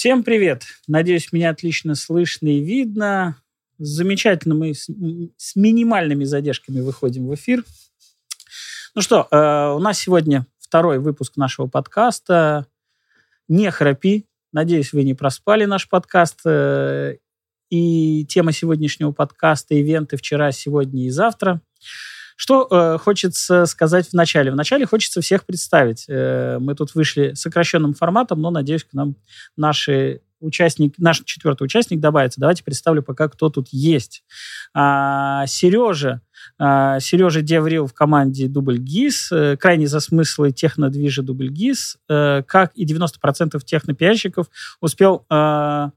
Всем привет! Надеюсь, меня отлично слышно и видно. Замечательно мы с, с минимальными задержками выходим в эфир. Ну что, э, у нас сегодня второй выпуск нашего подкаста. Не храпи. Надеюсь, вы не проспали наш подкаст. Э, и тема сегодняшнего подкаста – ивенты вчера, сегодня и завтра. Что э, хочется сказать в начале? В начале хочется всех представить. Э, мы тут вышли сокращенным форматом, но, надеюсь, к нам наши участник, наш четвертый участник добавится. Давайте представлю пока, кто тут есть. А, Сережа. А, Сережа Деврил в команде Дубль ГИС. Э, крайне за смыслы технодвижа Дубль ГИС. Э, как и 90% технопиарщиков успел а,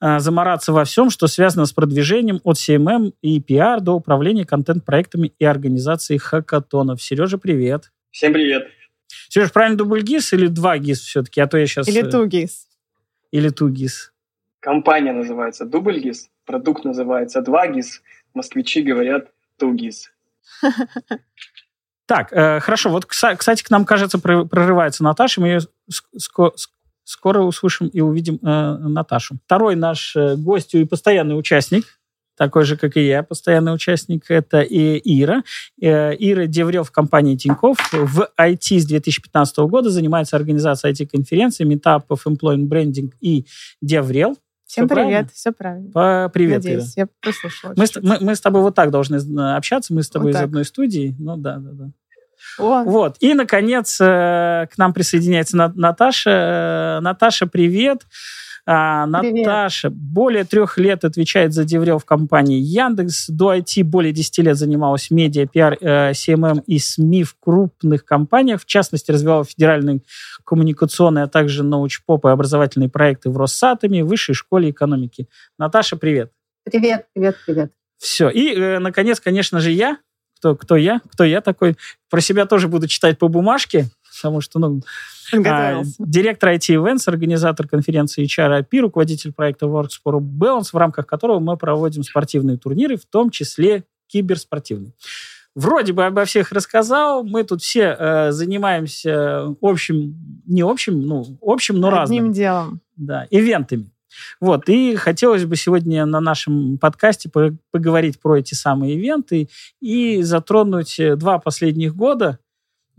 Э, замораться во всем, что связано с продвижением от CMM и PR до управления контент-проектами и организации хакатонов. Сережа, привет. Всем привет. Сереж, правильно дубль ГИС или два ГИС все-таки? А то я сейчас... Или э, ту ГИС. Или ту ГИС. Компания называется дубль ГИС, продукт называется два ГИС, москвичи говорят ту ГИС. Так, э, хорошо. Вот, кстати, к нам, кажется, прорывается Наташа. Мы ее скоро услышим и увидим э, Наташу. Второй наш э, гость и постоянный участник, такой же, как и я, постоянный участник, это и Ира. Э, Ира DevRel в компании Тинькофф. В IT с 2015 года занимается организацией IT-конференций, митапов, employer branding и DevRel. Всем все привет, правильно? все правильно. Привет, Надеюсь, Ира. я послушала. Мы, мы, мы с тобой вот так должны э, общаться, мы с тобой вот из одной студии. Ну да, да, да. О. Вот. И, наконец, э, к нам присоединяется Наташа. Э, Наташа, привет. А, Наташа Привет. более трех лет отвечает за Деврел в компании Яндекс. До IT более 10 лет занималась медиа, пиар, э, SMM и СМИ в крупных компаниях. В частности, развивала федеральные коммуникационные, а также научпоп и образовательные проекты в Россатоме, Высшей школе экономики. Наташа, привет. Привет, привет, привет. Все. И, э, наконец, конечно же, я, кто, кто я, кто я такой. Про себя тоже буду читать по бумажке, потому что, ну, а, директор IT Events, организатор конференции HR IP, руководитель проекта Works for Balance, в рамках которого мы проводим спортивные турниры, в том числе киберспортивные. Вроде бы обо всех рассказал. Мы тут все э, занимаемся общим, не общим, ну, общим, но Одним разным. Одним делом. Да, ивентами. Вот, и хотелось бы сегодня на нашем подкасте поговорить про эти самые ивенты и затронуть э, два последних года,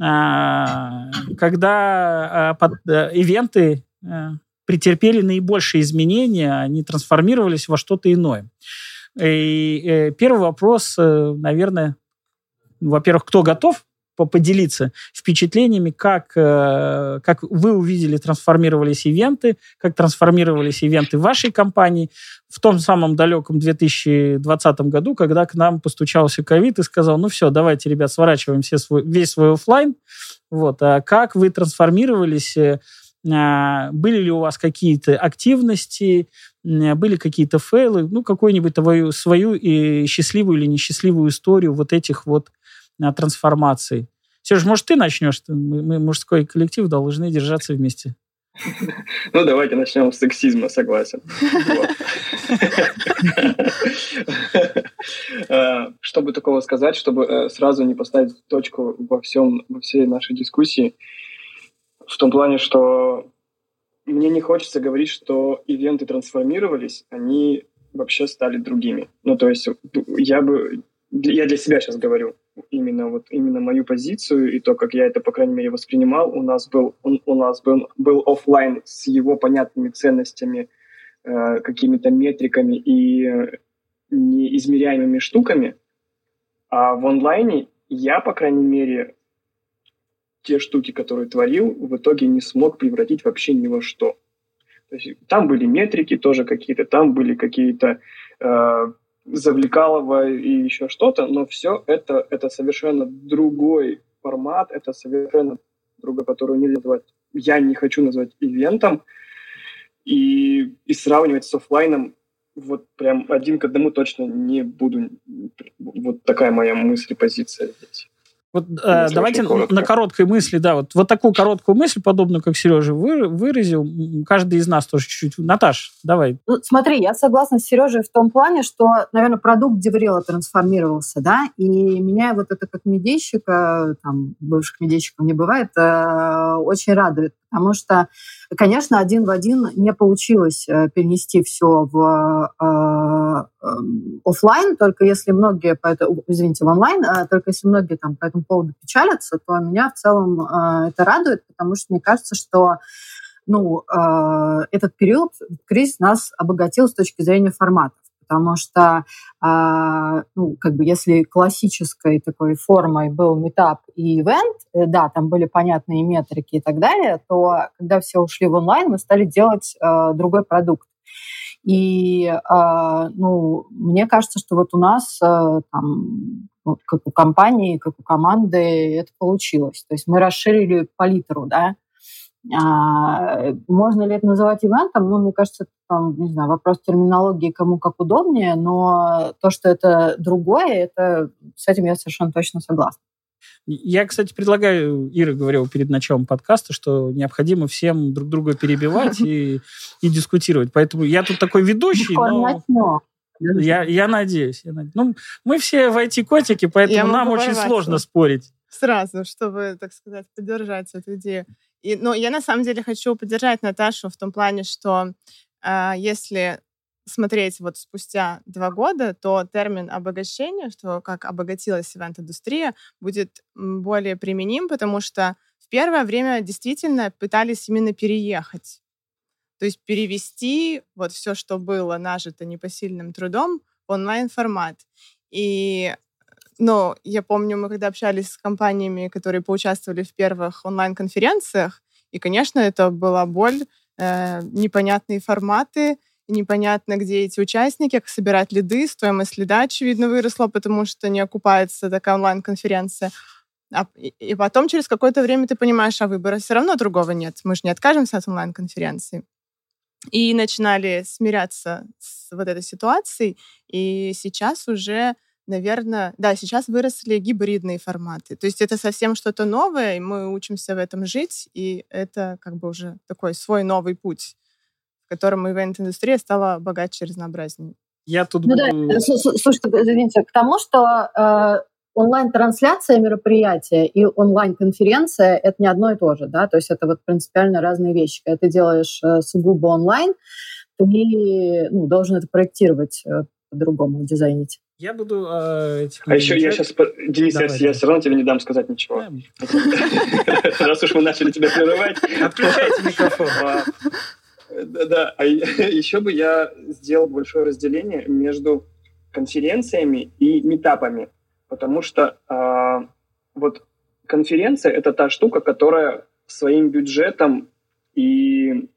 а, когда а, э, ивенты э, претерпели наибольшие изменения, они трансформировались во что-то иное. И первый вопрос, наверное, во-первых, кто готов поделиться впечатлениями, как, э, как вы увидели, трансформировались ивенты, как трансформировались ивенты вашей компании в том самом далеком 2020 году, когда к нам постучался ковид и сказал, ну все, давайте, ребят, сворачиваем все свой, весь свой офлайн. Вот. А как вы трансформировались? Э, а, были ли у вас какие-то активности, были какие-то фейлы, ну, какую-нибудь свою, свою и счастливую или несчастливую историю вот этих вот трансформации. Сереж, может, ты начнешь? Мы, мужской коллектив, должны держаться вместе. Ну, давайте начнем с сексизма, согласен. Э, чтобы такого сказать, чтобы э, сразу не поставить точку во всем, во всей нашей дискуссии, в том плане, что мне не хочется говорить, что ивенты трансформировались, они вообще стали другими. Ну, то есть я бы я для себя сейчас говорю именно вот именно мою позицию и то, как я это, по крайней мере, воспринимал. У нас был, он, у нас был, был офлайн с его понятными ценностями, э, какими-то метриками и неизмеряемыми штуками. А в онлайне я, по крайней мере, те штуки, которые творил, в итоге не смог превратить вообще ни во что. То есть там были метрики тоже какие-то, там были какие-то э, Завлекалова и еще что-то, но все это, это совершенно другой формат, это совершенно другой, который нельзя назвать, я не хочу назвать ивентом, и, и сравнивать с офлайном вот прям один к одному точно не буду. Вот такая моя мысль и позиция здесь. Вот э, давайте коротко. на короткой мысли, да, вот, вот такую короткую мысль, подобную, как Сережа вы, выразил, каждый из нас тоже чуть-чуть. Наташ, давай. Ну, смотри, я согласна с Сережей в том плане, что, наверное, продукт Деврела трансформировался, да, и меня вот это как медийщика, там, бывших медийщиков не бывает, э, очень радует, потому что, конечно, один в один не получилось э, перенести все в э, эм, офлайн, только если многие, по этому, извините, в онлайн, э, только если многие там по этому поводу печалятся, то меня в целом э, это радует, потому что мне кажется, что ну, э, этот период, кризис нас обогатил с точки зрения форматов потому что, э, ну, как бы, если классической такой формой был метап и ивент, э, да, там были понятные метрики и так далее, то когда все ушли в онлайн, мы стали делать э, другой продукт. И, э, ну, мне кажется, что вот у нас э, там как у компании, как у команды это получилось. То есть мы расширили палитру, да, а, можно ли это называть ивентом? Ну, мне кажется, это, там, не знаю, вопрос терминологии, кому как удобнее, но то, что это другое, это с этим я совершенно точно согласна. Я, кстати, предлагаю, Ира говорила перед началом подкаста, что необходимо всем друг друга перебивать и, и дискутировать. Поэтому я тут такой ведущий, но... Я, я надеюсь. Я надеюсь. Ну, мы все в IT-котики, поэтому нам очень сложно спорить. Сразу, чтобы, так сказать, поддержать эту идею. И, ну, я на самом деле хочу поддержать Наташу в том плане, что э, если смотреть вот спустя два года, то термин обогащения, что как обогатилась ивент-индустрия, будет более применим, потому что в первое время действительно пытались именно переехать. То есть перевести вот все, что было нажито непосильным трудом, онлайн-формат. И но я помню, мы когда общались с компаниями, которые поучаствовали в первых онлайн-конференциях, и, конечно, это была боль, э, непонятные форматы, непонятно, где эти участники, как собирать лиды, стоимость лида, очевидно, выросла, потому что не окупается такая онлайн-конференция. А, и потом через какое-то время ты понимаешь, а выбора все равно другого нет. Мы же не откажемся от онлайн-конференции. И начинали смиряться с вот этой ситуацией, и сейчас уже наверное, да, сейчас выросли гибридные форматы. То есть это совсем что-то новое, и мы учимся в этом жить, и это как бы уже такой свой новый путь, в котором ивент-индустрия стала богаче и разнообразнее. Я тут ну, буду... да. Слушайте, извините, к тому, что э, онлайн-трансляция мероприятия и онлайн-конференция — это не одно и то же, да, то есть это вот принципиально разные вещи. Когда ты делаешь э, сугубо онлайн, ты ну, должен это проектировать э, по-другому, дизайнить. Я буду... Э, а еще я сейчас... Денис, я, я все равно тебе не дам сказать ничего. Раз уж мы начали тебя прерывать. Отключайте микрофон. А, да, да. А еще бы я сделал большое разделение между конференциями и метапами. Потому что а, вот конференция — это та штука, которая своим бюджетом и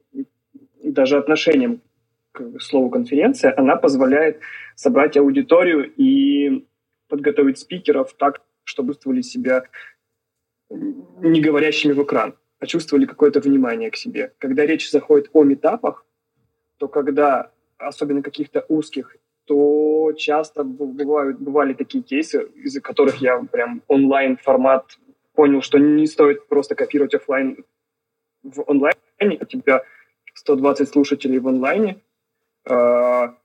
даже отношением к слову конференция, она позволяет собрать аудиторию и подготовить спикеров так, чтобы чувствовали себя не говорящими в экран, а чувствовали какое-то внимание к себе. Когда речь заходит о метапах, то когда, особенно каких-то узких, то часто бывают, бывали такие кейсы, из-за которых я прям онлайн-формат понял, что не стоит просто копировать офлайн в онлайне, у тебя 120 слушателей в онлайне, а,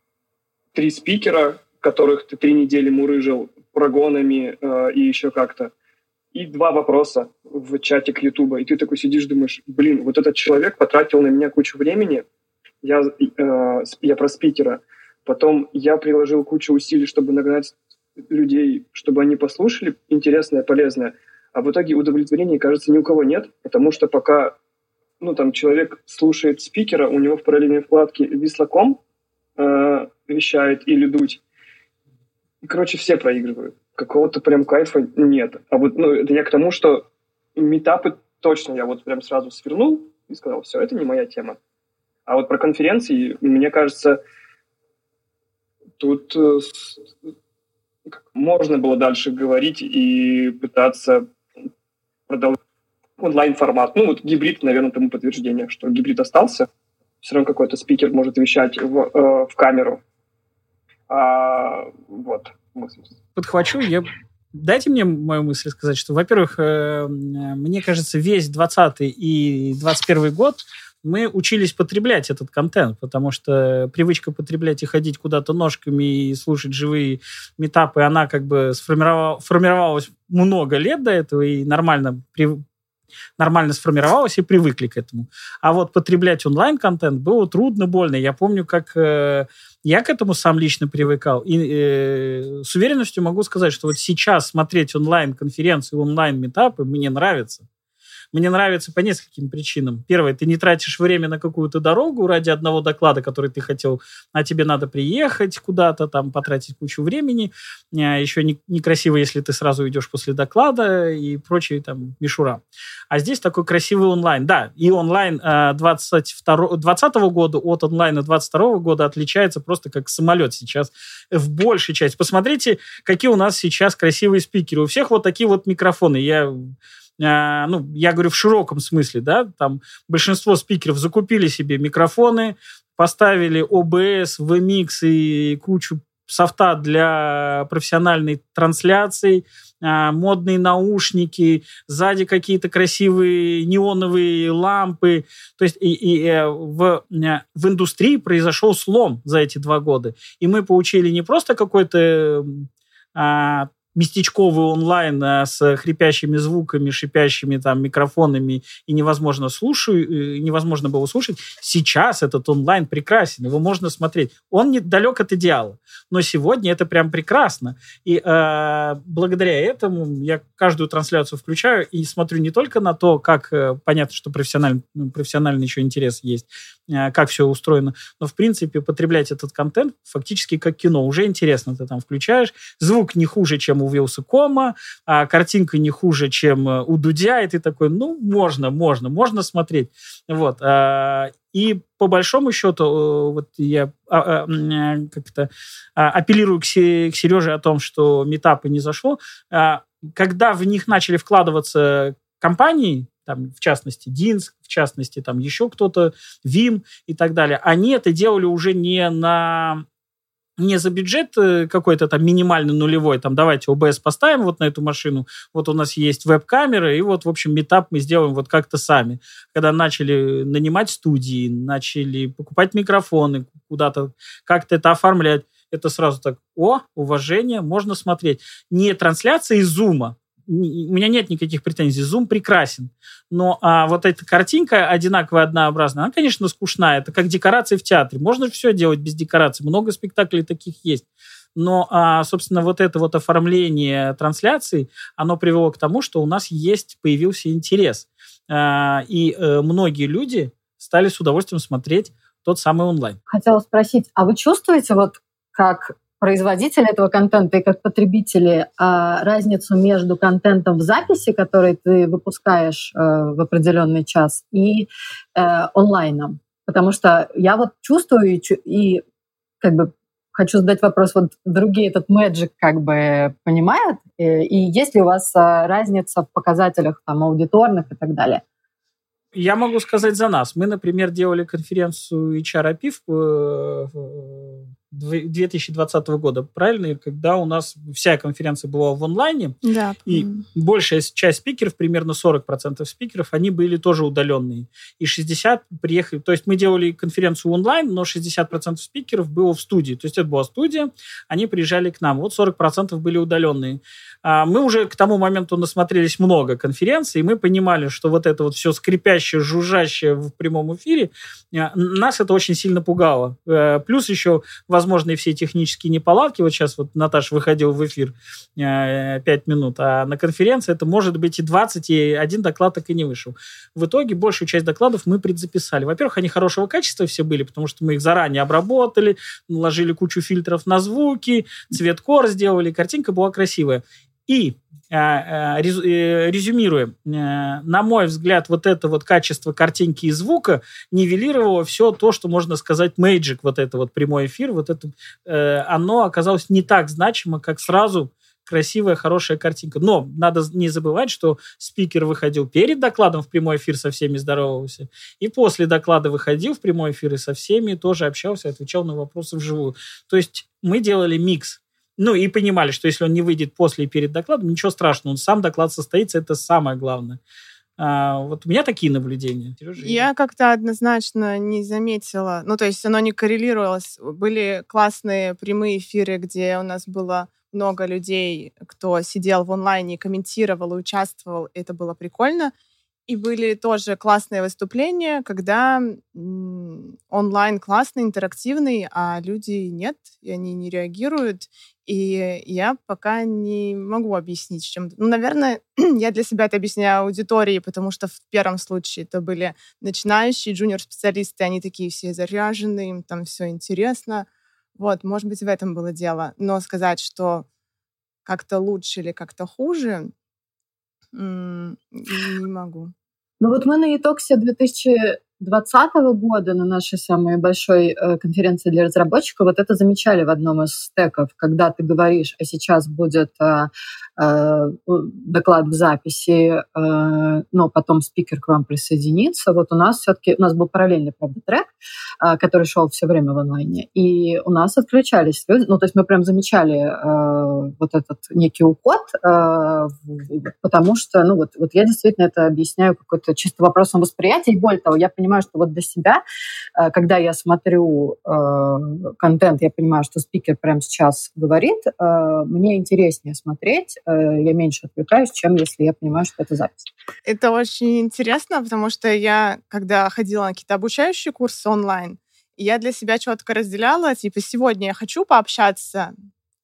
три спикера, которых ты три недели мурыжил прогонами э, и еще как-то, и два вопроса в чате к Ютуба. И ты такой сидишь, думаешь, блин, вот этот человек потратил на меня кучу времени, я, э, я про спикера, потом я приложил кучу усилий, чтобы нагнать людей, чтобы они послушали интересное, полезное, а в итоге удовлетворения, кажется, ни у кого нет, потому что пока ну, там, человек слушает спикера, у него в параллельной вкладке вислоком, э, вещает или дуть. Короче, все проигрывают. Какого-то прям кайфа нет. А вот, ну, это я к тому, что метапы точно я вот прям сразу свернул и сказал, все, это не моя тема. А вот про конференции, мне кажется, тут э, можно было дальше говорить и пытаться продолжать онлайн-формат. Ну, вот гибрид, наверное, тому подтверждение, что гибрид остался все равно какой-то спикер может вещать в, э, в камеру. А, вот. Подхвачу, я Дайте мне мою мысль сказать, что, во-первых, э, мне кажется, весь 20 и 21 год мы учились потреблять этот контент, потому что привычка потреблять и ходить куда-то ножками и слушать живые метапы, она как бы сформировалась много лет до этого и нормально нормально сформировалась и привыкли к этому. А вот потреблять онлайн-контент было трудно, больно. Я помню, как э, я к этому сам лично привыкал. И э, с уверенностью могу сказать, что вот сейчас смотреть онлайн-конференции, онлайн-метапы мне нравится. Мне нравится по нескольким причинам. Первое, ты не тратишь время на какую-то дорогу ради одного доклада, который ты хотел, а тебе надо приехать куда-то, там, потратить кучу времени. А Еще не, некрасиво, если ты сразу идешь после доклада и прочие там мишура. А здесь такой красивый онлайн. Да, и онлайн 22, 20 года от онлайна 22 года отличается просто как самолет сейчас в большей части. Посмотрите, какие у нас сейчас красивые спикеры. У всех вот такие вот микрофоны. Я а, ну, я говорю в широком смысле, да, там большинство спикеров закупили себе микрофоны, поставили OBS, VMix и кучу софта для профессиональной трансляции, а, модные наушники, сзади какие-то красивые неоновые лампы. То есть и, и э, в, э, в индустрии произошел слом за эти два года. И мы получили не просто какой-то а, местечковый онлайн а, с хрипящими звуками, шипящими там микрофонами и невозможно слушаю, э, невозможно было слушать. Сейчас этот онлайн прекрасен, его можно смотреть. Он не далек от идеала, но сегодня это прям прекрасно. И э, благодаря этому я каждую трансляцию включаю и смотрю не только на то, как э, понятно, что профессиональный, ну, профессиональный еще интерес есть, э, как все устроено, но в принципе потреблять этот контент фактически как кино. Уже интересно, ты там включаешь, звук не хуже, чем у Вилсакома, а картинка не хуже, чем э, у Дудя, и ты такой, ну, можно, можно, можно смотреть. Вот. А, и по большому счету, э, вот я а, а, э, как-то апеллирую к Сереже о том, что метапы не зашло. Когда в них начали вкладываться компании, там, в частности, Динск, в частности, там еще кто-то, Вим и так далее, они это делали уже не на не за бюджет э, какой-то там минимальный нулевой, там давайте ОБС поставим вот на эту машину, вот у нас есть веб-камера, и вот, в общем, метап мы сделаем вот как-то сами. Когда начали нанимать студии, начали покупать микрофоны, куда-то как-то это оформлять, это сразу так, о, уважение, можно смотреть. Не трансляция из зума, у меня нет никаких претензий. Zoom прекрасен. Но а, вот эта картинка одинаковая, однообразная, она, конечно, скучная. Это как декорации в театре. Можно все делать без декораций. Много спектаклей таких есть. Но, а, собственно, вот это вот оформление трансляции, оно привело к тому, что у нас есть, появился интерес. А, и а, многие люди стали с удовольствием смотреть тот самый онлайн. Хотела спросить, а вы чувствуете вот как производители этого контента и как потребители а, разницу между контентом в записи, который ты выпускаешь э, в определенный час, и э, онлайном. Потому что я вот чувствую и, как бы хочу задать вопрос, вот другие этот magic как бы понимают? И, э, и есть ли у вас разница в показателях там аудиторных и так далее? Я могу сказать за нас. Мы, например, делали конференцию HRAP в 2020 года, правильно? Когда у нас вся конференция была в онлайне, да. и большая часть спикеров, примерно 40% спикеров, они были тоже удаленные. И 60 приехали, то есть мы делали конференцию онлайн, но 60% спикеров было в студии. То есть это была студия, они приезжали к нам. Вот 40% были удаленные. А мы уже к тому моменту насмотрелись много конференций, и мы понимали, что вот это вот все скрипящее, жужжащее в прямом эфире, а, нас это очень сильно пугало. Э, плюс еще возможные все технические неполадки. Вот сейчас вот Наташа выходил в эфир э, 5 минут, а на конференции это может быть и 20, и один доклад так и не вышел. В итоге большую часть докладов мы предзаписали. Во-первых, они хорошего качества все были, потому что мы их заранее обработали, наложили кучу фильтров на звуки, цвет кор сделали, картинка была красивая. И а, а, э, резюмируя, э, на мой взгляд, вот это вот качество картинки и звука нивелировало все то, что можно сказать Magic, вот это вот прямой эфир, вот это, э, оно оказалось не так значимо, как сразу красивая, хорошая картинка. Но надо не забывать, что спикер выходил перед докладом в прямой эфир со всеми здоровался, и после доклада выходил в прямой эфир и со всеми тоже общался, отвечал на вопросы вживую. То есть мы делали микс ну, и понимали, что если он не выйдет после и перед докладом, ничего страшного, он сам доклад состоится, это самое главное. А, вот у меня такие наблюдения. Я как-то однозначно не заметила, ну, то есть оно не коррелировалось. Были классные прямые эфиры, где у нас было много людей, кто сидел в онлайне, комментировал и участвовал, это было прикольно. И были тоже классные выступления, когда онлайн классный, интерактивный, а люди нет, и они не реагируют. И я пока не могу объяснить, чем... Ну, наверное, я для себя это объясняю аудитории, потому что в первом случае это были начинающие джуниор-специалисты, они такие все заряженные, им там все интересно. Вот, может быть, в этом было дело. Но сказать, что как-то лучше или как-то хуже, не могу. Ну вот мы на Итоксе 2000 2020 года на нашей самой большой э, конференции для разработчиков вот это замечали в одном из стеков, когда ты говоришь, а сейчас будет э, э, доклад в записи, но потом спикер к вам присоединится. Вот у нас все-таки, у нас был параллельный, правда, трек, который шел все время в онлайне, и у нас отключались люди, ну, то есть мы прям замечали вот этот некий уход, потому что, ну, вот, вот я действительно это объясняю какой-то чисто вопросом восприятия, и более того, я понимаю, понимаю, что вот для себя, э, когда я смотрю э, контент, я понимаю, что спикер прямо сейчас говорит, э, мне интереснее смотреть, я меньше отвлекаюсь, чем если я понимаю, что это запись. Это очень интересно, потому что я, когда ходила на какие-то обучающие курсы онлайн, я для себя четко разделяла, типа, сегодня я хочу пообщаться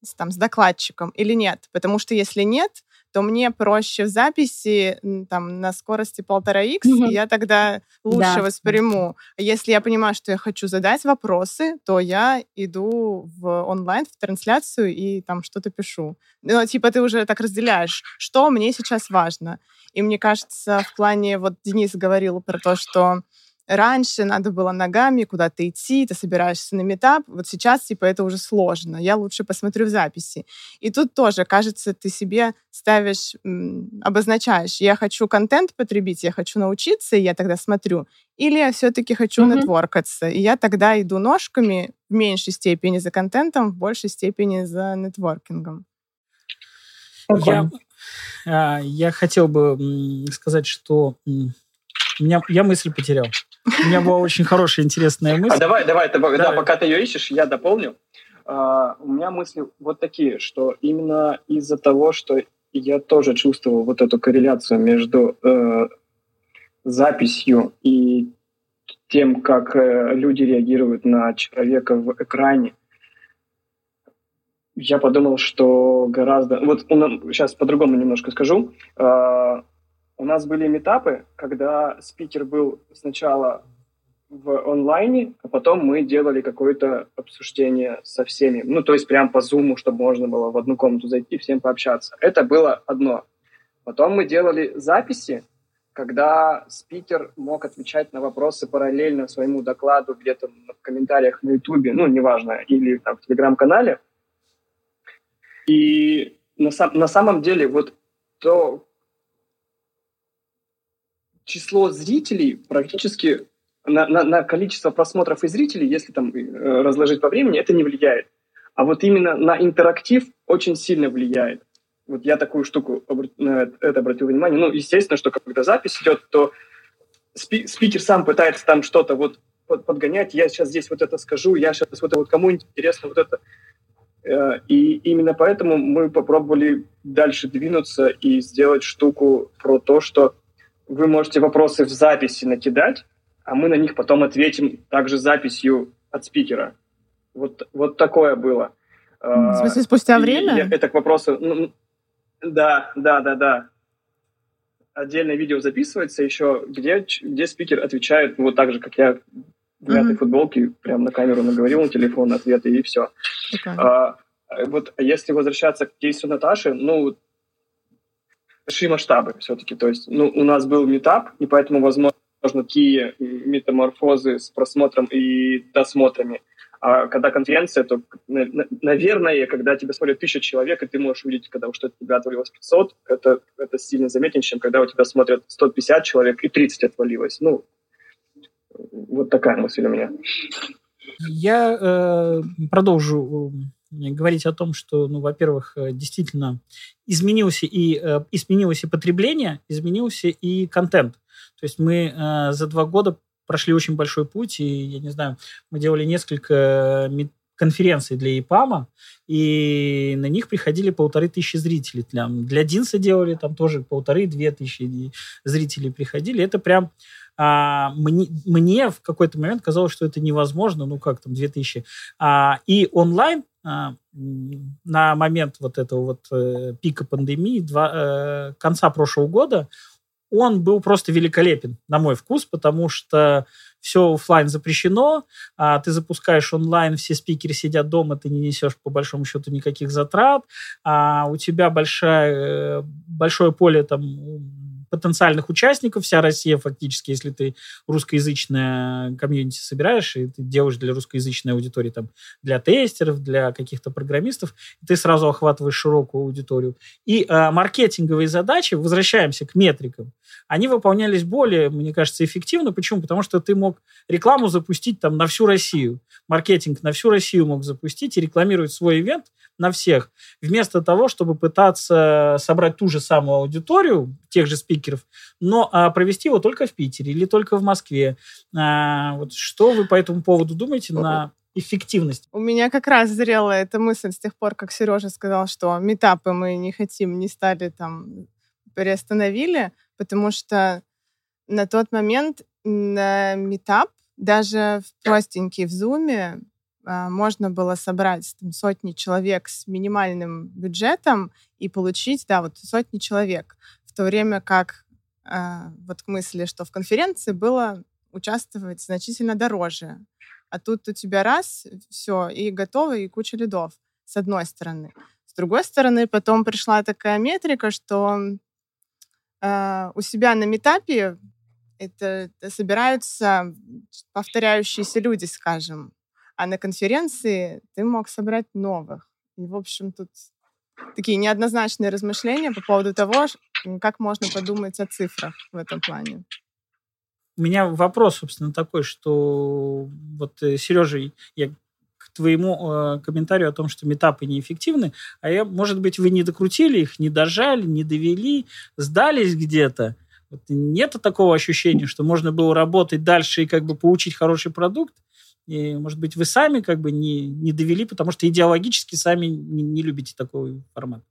с, там, с докладчиком или нет. Потому что если нет, то мне проще в записи там на скорости полтора х, mm-hmm. я тогда лучше да. восприму. Если я понимаю, что я хочу задать вопросы, то я иду в онлайн, в трансляцию и там что-то пишу. Ну, типа ты уже так разделяешь, что мне сейчас важно. И мне кажется, в плане, вот Денис говорил про то, что Раньше надо было ногами куда-то идти, ты собираешься на метап. Вот сейчас, типа, это уже сложно. Я лучше посмотрю в записи. И тут тоже, кажется, ты себе ставишь, обозначаешь, я хочу контент потребить, я хочу научиться, и я тогда смотрю. Или я все-таки хочу mm-hmm. нетворкаться, и я тогда иду ножками в меньшей степени за контентом, в большей степени за нетворкингом. Я, а, я хотел бы сказать, что меня, я мысль потерял. У меня была очень хорошая, интересная мысль. А давай, давай, давай да, пока ты ее ищешь, я дополню. Uh, у меня мысли вот такие, что именно из-за того, что я тоже чувствовал вот эту корреляцию между uh, записью и тем, как uh, люди реагируют на человека в экране, я подумал, что гораздо... Вот сейчас по-другому немножко скажу. У нас были метапы, когда спикер был сначала в онлайне, а потом мы делали какое-то обсуждение со всеми. Ну, то есть прям по зуму, чтобы можно было в одну комнату зайти, всем пообщаться. Это было одно. Потом мы делали записи, когда спикер мог отвечать на вопросы параллельно своему докладу где-то в комментариях на Ютубе, ну, неважно, или там, в Телеграм-канале. И на, сам, на самом деле вот то, число зрителей практически на, на, на количество просмотров и зрителей, если там э, разложить по времени, это не влияет. А вот именно на интерактив очень сильно влияет. Вот я такую штуку это обратил внимание. Ну, естественно, что когда запись идет, то спи спикер сам пытается там что-то вот подгонять. Я сейчас здесь вот это скажу, я сейчас вот это вот кому интересно вот это. Э, и именно поэтому мы попробовали дальше двинуться и сделать штуку про то, что вы можете вопросы в записи накидать, а мы на них потом ответим также записью от спикера. Вот, вот такое было. В смысле, спустя время? Я, это к вопросу... Ну, да, да, да, да. Отдельное видео записывается еще, где, где спикер отвечает вот так же, как я в мятой mm-hmm. футболке, прям на камеру наговорил на телефон ответы, и все. Okay. А, вот если возвращаться к кейсу Наташи, ну, большие масштабы все-таки. То есть ну, у нас был метап, и поэтому, возможно, такие метаморфозы с просмотром и досмотрами. А когда конференция, то, наверное, когда тебя смотрят тысяча человек, и ты можешь увидеть, когда уж что-то тебя отвалилось 500, это, это сильно заметнее, чем когда у тебя смотрят 150 человек и 30 отвалилось. Ну, вот такая мысль у меня. Я э, продолжу говорить о том, что, ну, во-первых, э, действительно изменился и, э, изменилось и потребление, изменился и контент. То есть мы э, за два года прошли очень большой путь, и, я не знаю, мы делали несколько конференции для ИПАМа, и на них приходили полторы тысячи зрителей. Для, для Динса делали там тоже полторы-две тысячи зрителей приходили. Это прям а, мне, мне в какой-то момент казалось, что это невозможно, ну как там, 2000. А, и онлайн на момент вот этого вот э, пика пандемии, два, э, конца прошлого года, он был просто великолепен, на мой вкус, потому что все офлайн запрещено, а ты запускаешь онлайн, все спикеры сидят дома, ты не несешь по большому счету никаких затрат, а у тебя большая, э, большое поле там потенциальных участников, вся Россия фактически, если ты русскоязычное комьюнити собираешь, и ты делаешь для русскоязычной аудитории, там, для тестеров, для каких-то программистов, ты сразу охватываешь широкую аудиторию. И э, маркетинговые задачи, возвращаемся к метрикам, они выполнялись более, мне кажется, эффективно. Почему? Потому что ты мог рекламу запустить там на всю Россию, маркетинг на всю Россию мог запустить и рекламировать свой ивент на всех, вместо того, чтобы пытаться собрать ту же самую аудиторию, тех же спикеров, но а, провести его только в Питере или только в Москве. А, вот что вы по этому поводу думаете на эффективность? У меня как раз зрела эта мысль с тех пор, как Сережа сказал, что метапы мы не хотим, не стали там, приостановили, потому что на тот момент на метап даже в простенький в Зуме а, можно было собрать там, сотни человек с минимальным бюджетом и получить, да, вот сотни человек. То время как э, вот к мысли, что в конференции было участвовать значительно дороже. А тут у тебя раз, все, и готово, и куча лидов, с одной стороны. С другой стороны, потом пришла такая метрика, что э, у себя на метапе это, это собираются повторяющиеся люди, скажем. А на конференции ты мог собрать новых. И, в общем, тут такие неоднозначные размышления по поводу того, как можно подумать о цифрах в этом плане. У меня вопрос, собственно, такой, что вот, э, Сережа, я к твоему э, комментарию о том, что метапы неэффективны, а я, может быть, вы не докрутили их, не дожали, не довели, сдались где-то. Вот нет такого ощущения, что можно было работать дальше и как бы получить хороший продукт, и, может быть, вы сами как бы не, не довели, потому что идеологически сами не, не любите такой формат.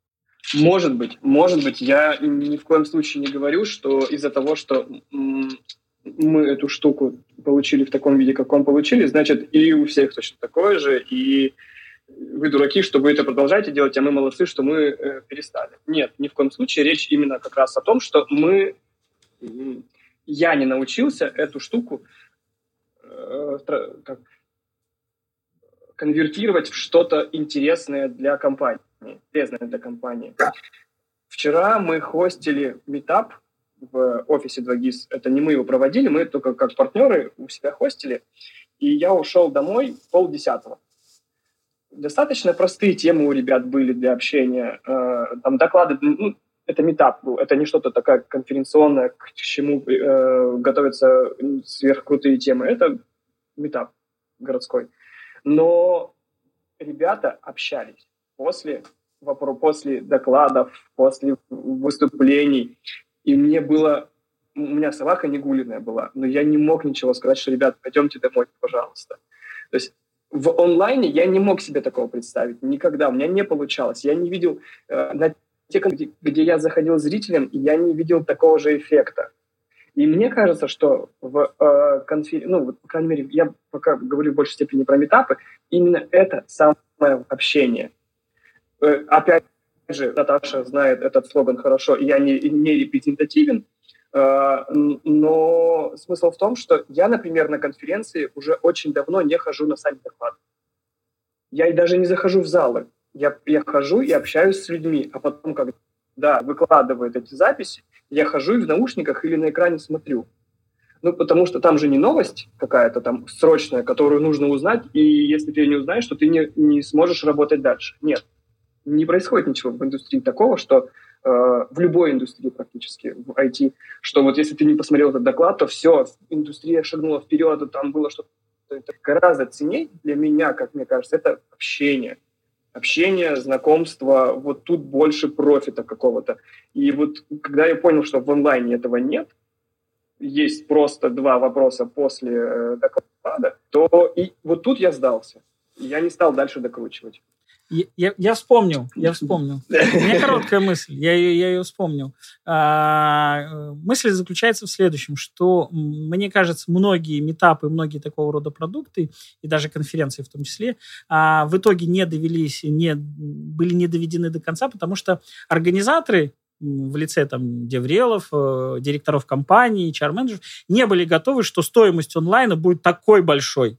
Может быть, может быть. Я ни в коем случае не говорю, что из-за того, что мы эту штуку получили в таком виде, каком получили, значит, и у всех точно такое же, и вы дураки, что вы это продолжаете делать, а мы молодцы, что мы э, перестали. Нет, ни в коем случае. Речь именно как раз о том, что мы... Я не научился эту штуку как, конвертировать в что-то интересное для компании, полезное для компании. Вчера мы хостили метап в офисе 2GIS. Это не мы его проводили, мы только как партнеры у себя хостили. И я ушел домой полдесятого. Достаточно простые темы у ребят были для общения. Э, там доклады, ну, это метап был, это не что-то такое конференционное, к чему э, готовятся сверхкрутые темы. Это метап городской. Но ребята общались после, после докладов, после выступлений. И мне было... У меня собака негулиная была, но я не мог ничего сказать, что, ребят, пойдемте домой, пожалуйста. То есть в онлайне я не мог себе такого представить никогда. У меня не получалось. Я не видел... Э, те, где, где я заходил зрителем, я не видел такого же эффекта. И мне кажется, что в э, конференции, ну, вот, по крайней мере, я пока говорю в большей степени про метапы, именно это самое общение. Э, опять же, Наташа знает этот слоган хорошо, я не, не репрезентативен, э, но смысл в том, что я, например, на конференции уже очень давно не хожу на сами доклады. Я и даже не захожу в залы. Я, я хожу и общаюсь с людьми, а потом, когда выкладывают эти записи, я хожу и в наушниках или на экране смотрю. Ну, потому что там же не новость какая-то там срочная, которую нужно узнать, и если ты ее не узнаешь, то ты не, не сможешь работать дальше. Нет, не происходит ничего в индустрии такого, что э, в любой индустрии практически, в IT, что вот если ты не посмотрел этот доклад, то все, индустрия шагнула вперед, и там было что-то гораздо ценней для меня, как мне кажется, это общение общение, знакомство, вот тут больше профита какого-то. И вот когда я понял, что в онлайне этого нет, есть просто два вопроса после э, доклада, то и вот тут я сдался. Я не стал дальше докручивать. Я, я, вспомнил, я вспомнил. У меня короткая мысль, я, ее, я ее вспомнил. А, мысль заключается в следующем, что, мне кажется, многие метапы, многие такого рода продукты, и даже конференции в том числе, а, в итоге не довелись, не, были не доведены до конца, потому что организаторы в лице там Деврелов, э, директоров компании, HR-менеджеров, не были готовы, что стоимость онлайна будет такой большой.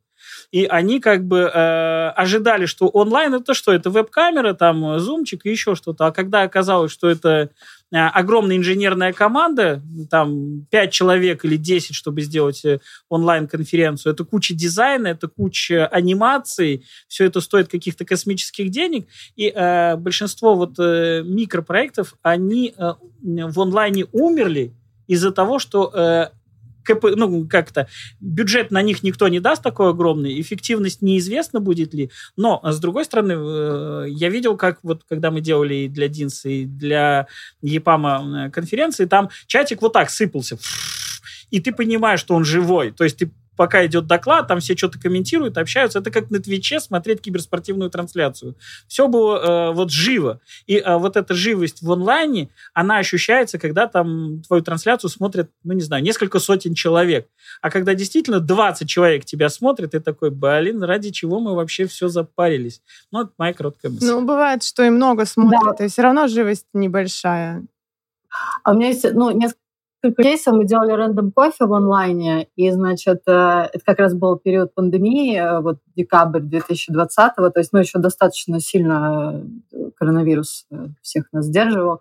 И они как бы э, ожидали, что онлайн это что? Это веб-камера, там, зумчик и еще что-то. А когда оказалось, что это э, огромная инженерная команда, там, 5 человек или 10, чтобы сделать э, онлайн-конференцию, это куча дизайна, это куча анимаций, все это стоит каких-то космических денег, и э, большинство вот э, микропроектов, они э, в онлайне умерли из-за того, что э, КП, ну, как-то бюджет на них никто не даст такой огромный, эффективность неизвестно будет ли, но, с другой стороны, э, я видел, как вот, когда мы делали и для Динса, и для ЕПАМа конференции, там чатик вот так сыпался, и ты понимаешь, что он живой, то есть ты пока идет доклад, там все что-то комментируют, общаются. Это как на Твиче смотреть киберспортивную трансляцию. Все было э, вот живо. И э, вот эта живость в онлайне, она ощущается, когда там твою трансляцию смотрят, ну, не знаю, несколько сотен человек. А когда действительно 20 человек тебя смотрят, ты такой, блин, ради чего мы вообще все запарились? Ну, это моя короткая мысль. Ну, бывает, что и много смотрят, да. и все равно живость небольшая. А у меня есть, ну, несколько кейсов мы делали рандом кофе в онлайне, и, значит, э, это как раз был период пандемии, э, вот декабрь 2020, то есть, ну, еще достаточно сильно э, коронавирус всех нас сдерживал.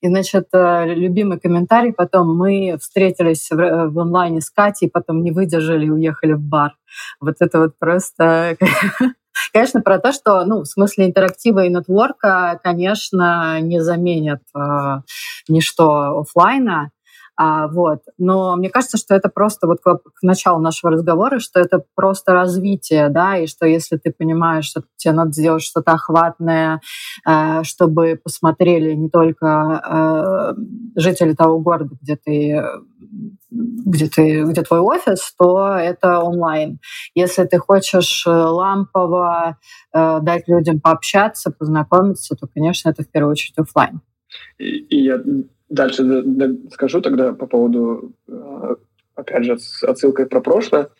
И, значит, любимый комментарий потом, мы встретились в, в онлайне с Катей, потом не выдержали и уехали в бар. Вот это вот просто Конечно, про то, что, ну, в смысле интерактива и нетворка, конечно, не заменят э, ничто офлайна. А, вот. Но мне кажется, что это просто вот к, к началу нашего разговора, что это просто развитие, да, и что если ты понимаешь, что тебе надо сделать что-то охватное, э, чтобы посмотрели не только э, жители того города, где ты где, ты, где твой офис, то это онлайн. Если ты хочешь э, лампово э, дать людям пообщаться, познакомиться, то, конечно, это в первую очередь офлайн. И, и я дальше скажу тогда по поводу, э, опять же, отсылкой про прошлое.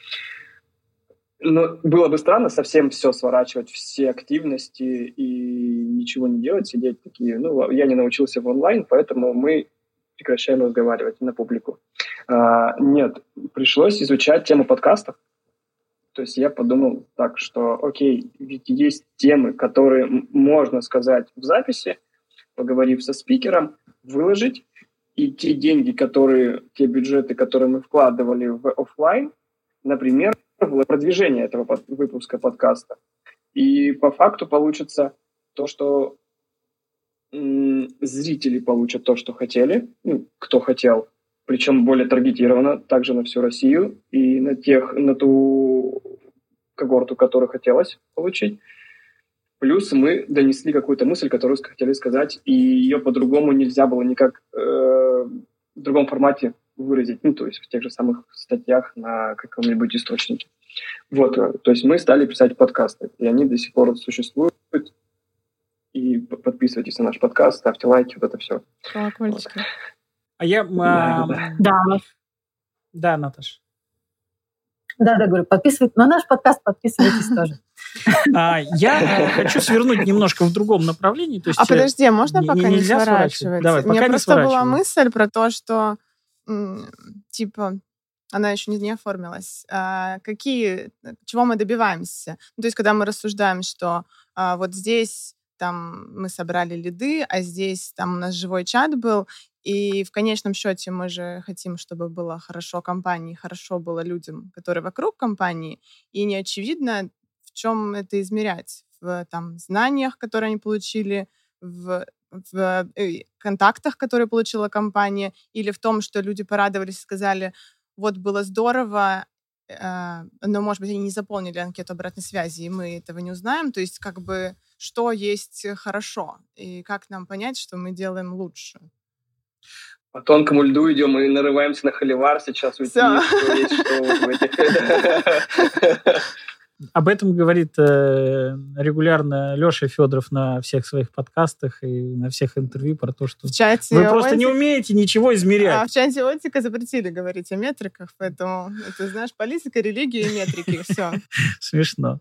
Но было бы странно совсем все сворачивать, все активности и ничего не делать, сидеть такие, ну, я не научился в онлайн, поэтому мы прекращаем разговаривать на публику. А, нет, пришлось изучать тему подкастов. То есть я подумал так, что, окей, ведь есть темы, которые можно сказать в записи, поговорив со спикером, выложить, и те деньги, которые, те бюджеты, которые мы вкладывали в офлайн, например, в продвижение этого под, выпуска подкаста. И по факту получится то, что м- зрители получат то, что хотели, ну, кто хотел, причем более таргетированно, также на всю Россию и на тех, на ту когорту, которую хотелось получить. Плюс мы донесли какую-то мысль, которую хотели сказать, и ее по-другому нельзя было никак э, в другом формате выразить, ну, то есть в тех же самых статьях на каком-нибудь источнике. Вот, э, то есть мы стали писать подкасты, и они до сих пор существуют. И подписывайтесь на наш подкаст, ставьте лайки, вот это все. Колокольчики. Вот. А я... Да, да. да. да Наташ. Да, да, говорю, подписывайтесь на наш подкаст, подписывайтесь тоже. А, я хочу свернуть немножко в другом направлении. То есть, а подожди, а можно пока не сворачивать? Давай, пока У меня просто была мысль про то, что типа она еще не, не оформилась. А, какие, чего мы добиваемся? Ну, то есть, когда мы рассуждаем, что а, вот здесь там мы собрали лиды, а здесь там у нас живой чат был, и в конечном счете мы же хотим, чтобы было хорошо компании, хорошо было людям, которые вокруг компании, и не очевидно, в чем это измерять. В там, знаниях, которые они получили, в, в э, контактах, которые получила компания, или в том, что люди порадовались и сказали, вот было здорово, э, но, может быть, они не заполнили анкету обратной связи, и мы этого не узнаем. То есть, как бы, что есть хорошо, и как нам понять, что мы делаем лучше по тонкому льду идем и нарываемся на холивар сейчас уйти, что есть, что в этих... Об этом говорит э, регулярно Леша Федоров на всех своих подкастах и на всех интервью про то, что В чате вы просто не Отик- умеете ничего измерять. А в чате Отика запретили говорить о метриках, поэтому это, знаешь, политика, религия и метрики, все. Смешно.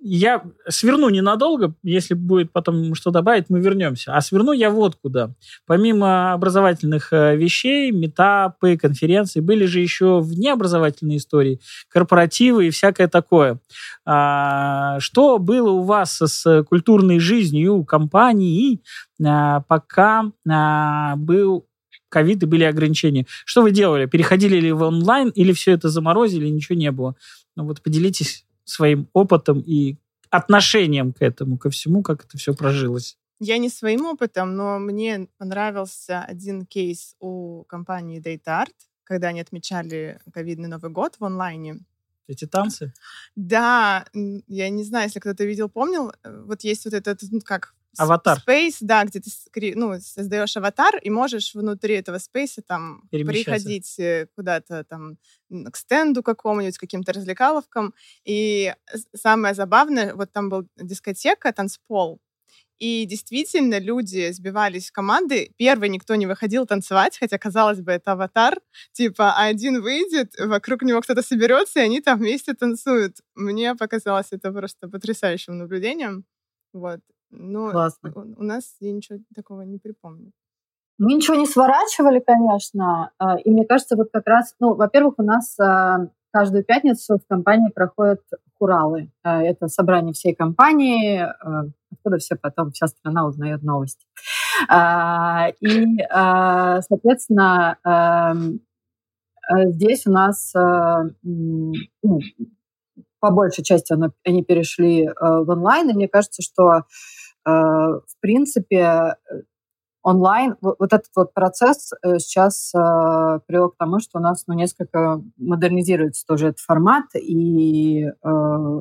Я сверну ненадолго, если будет потом что добавить, мы вернемся. А сверну я вот куда. Помимо образовательных э, вещей, метапы, конференции, были же еще внеобразовательные истории, корпоративы и всякое такое. А, Что было у вас с культурной жизнью компании, а, пока а, был ковид и были ограничения? Что вы делали? Переходили ли в онлайн или все это заморозили, ничего не было? Ну вот поделитесь своим опытом и отношением к этому, ко всему, как это все прожилось. Я не своим опытом, но мне понравился один кейс у компании DataArt, когда они отмечали ковидный Новый год в онлайне. Эти танцы? Да, я не знаю, если кто-то видел, помнил, э, вот есть вот этот, ну, как... Аватар. Space, да, где ты ну, создаешь аватар и можешь внутри этого спейса там приходить э, куда-то там к стенду какому-нибудь, к каким-то развлекаловкам. И самое забавное, вот там был дискотека, танцпол, и действительно люди сбивались в команды. Первый никто не выходил танцевать, хотя, казалось бы, это аватар. Типа, один выйдет, вокруг него кто-то соберется, и они там вместе танцуют. Мне показалось это просто потрясающим наблюдением. Вот. Ну, Классно. у, у нас я ничего такого не припомню. Мы ничего не сворачивали, конечно. а, И мне кажется, вот как раз, ну, во-первых, у нас а, каждую пятницу в компании проходят хуралы. А, Это собрание всей компании, а, откуда все потом, вся страна узнает новости. А, И, а, соответственно, а, здесь у нас ну, по большей части они перешли в онлайн, и мне кажется, что в принципе онлайн, вот, этот вот процесс э, сейчас э, привел к тому, что у нас ну, несколько модернизируется тоже этот формат и э,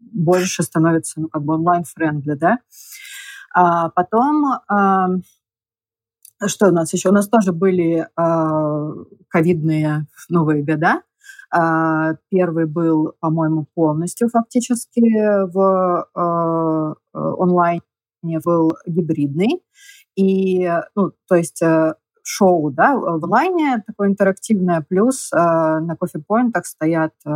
больше становится ну, как бы онлайн-френдли, да. А потом, что у нас еще? У нас тоже были ковидные новые года. Первый был, по-моему, полностью фактически в онлайне, был гибридный. И, ну, то есть э, шоу, да, в онлайне такое интерактивное, плюс э, на кофе-поинтах стоят э,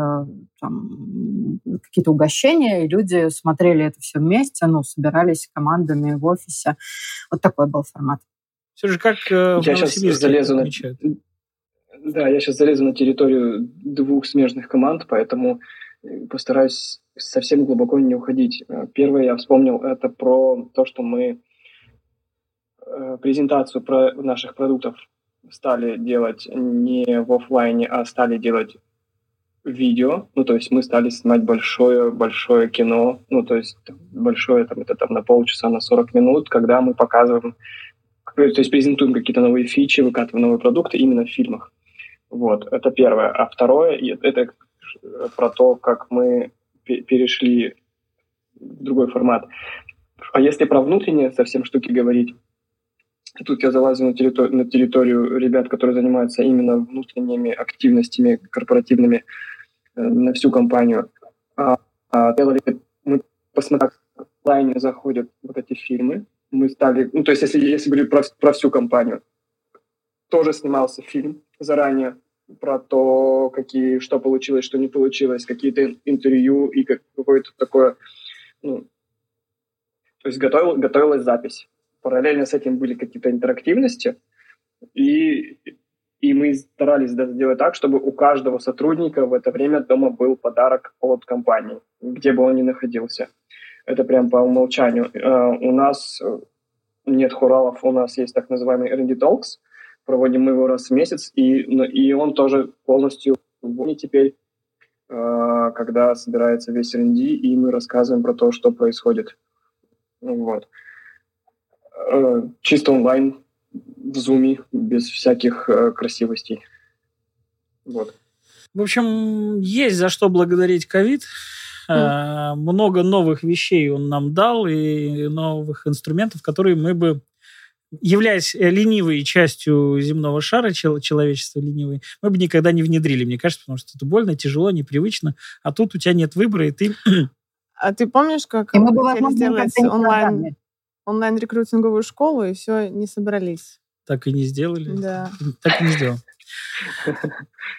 там, какие-то угощения, и люди смотрели это все вместе, ну, собирались командами в офисе. Вот такой был формат. Все же как э, в Я сейчас залезу на... Да, я сейчас залезу на территорию двух смежных команд, поэтому э, постараюсь совсем глубоко не уходить. Э, Первое я вспомнил, это про то, что мы э, презентацию про наших продуктов стали делать не в оффлайне, а стали делать видео. Ну, то есть мы стали снимать большое-большое кино. Ну, то есть большое, там, это там на полчаса, на 40 минут, когда мы показываем, то есть презентуем какие-то новые фичи, выкатываем новые продукты именно в фильмах. Вот, это первое. А второе, это про то, как мы пе- перешли в другой формат. А если про внутренние совсем штуки говорить, тут я залазю на территорию, на территорию ребят, которые занимаются именно внутренними активностями корпоративными э, на всю компанию. А, а, мы посмотрели, в лайне заходят вот эти фильмы. Мы стали, ну, то есть если, если говорить про, про всю компанию, тоже снимался фильм заранее про то, какие, что получилось, что не получилось, какие-то интервью и как, какое-то такое, ну, то есть готовил, готовилась запись. Параллельно с этим были какие-то интерактивности, и, и мы старались да, сделать так, чтобы у каждого сотрудника в это время дома был подарок от компании, где бы он ни находился. Это прям по умолчанию. Э, у нас нет хуралов, у нас есть так называемый R&D Talks, проводим мы его раз в месяц, и, ну, и он тоже полностью в теперь, э, когда собирается весь R&D, и мы рассказываем про то, что происходит. Вот. Э, чисто онлайн, в зуме, без всяких э, красивостей. Вот. В общем, есть за что благодарить ковид. Mm. Много новых вещей он нам дал и новых инструментов, которые мы бы являясь ленивой частью земного шара, человечества ленивой, мы бы никогда не внедрили, мне кажется, потому что это больно, тяжело, непривычно, а тут у тебя нет выбора, и ты... А ты помнишь, как мы хотели сделать онлайн, онлайн-рекрутинговую школу, и все, не собрались? Так и не сделали? Да. Так и не сделал.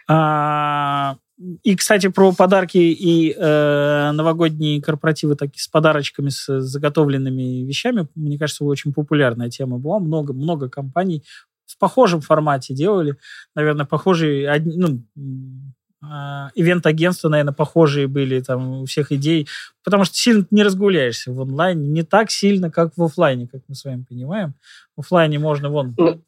А, и, кстати, про подарки и э, новогодние корпоративы так, с подарочками, с заготовленными вещами, мне кажется, очень популярная тема была. Много, много компаний в похожем формате делали. Наверное, похожие, ну, э, ивент-агентства, наверное, похожие были там у всех идей, потому что сильно не разгуляешься в онлайне, не так сильно, как в офлайне, как мы с вами понимаем. В офлайне можно вон ну,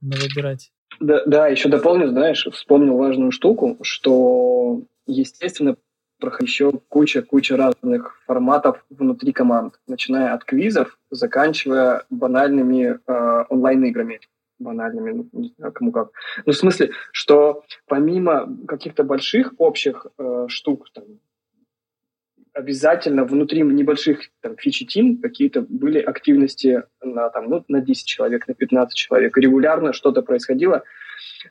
выбирать. Да, да, еще дополню, знаешь, вспомнил важную штуку, что, естественно, еще куча-куча разных форматов внутри команд, начиная от квизов, заканчивая банальными э, онлайн-играми. Банальными, ну, не знаю, кому как. Ну, в смысле, что помимо каких-то больших общих э, штук, там, обязательно внутри небольших там, фичи-тим какие-то были активности на, там, ну, на 10 человек, на 15 человек. Регулярно что-то происходило.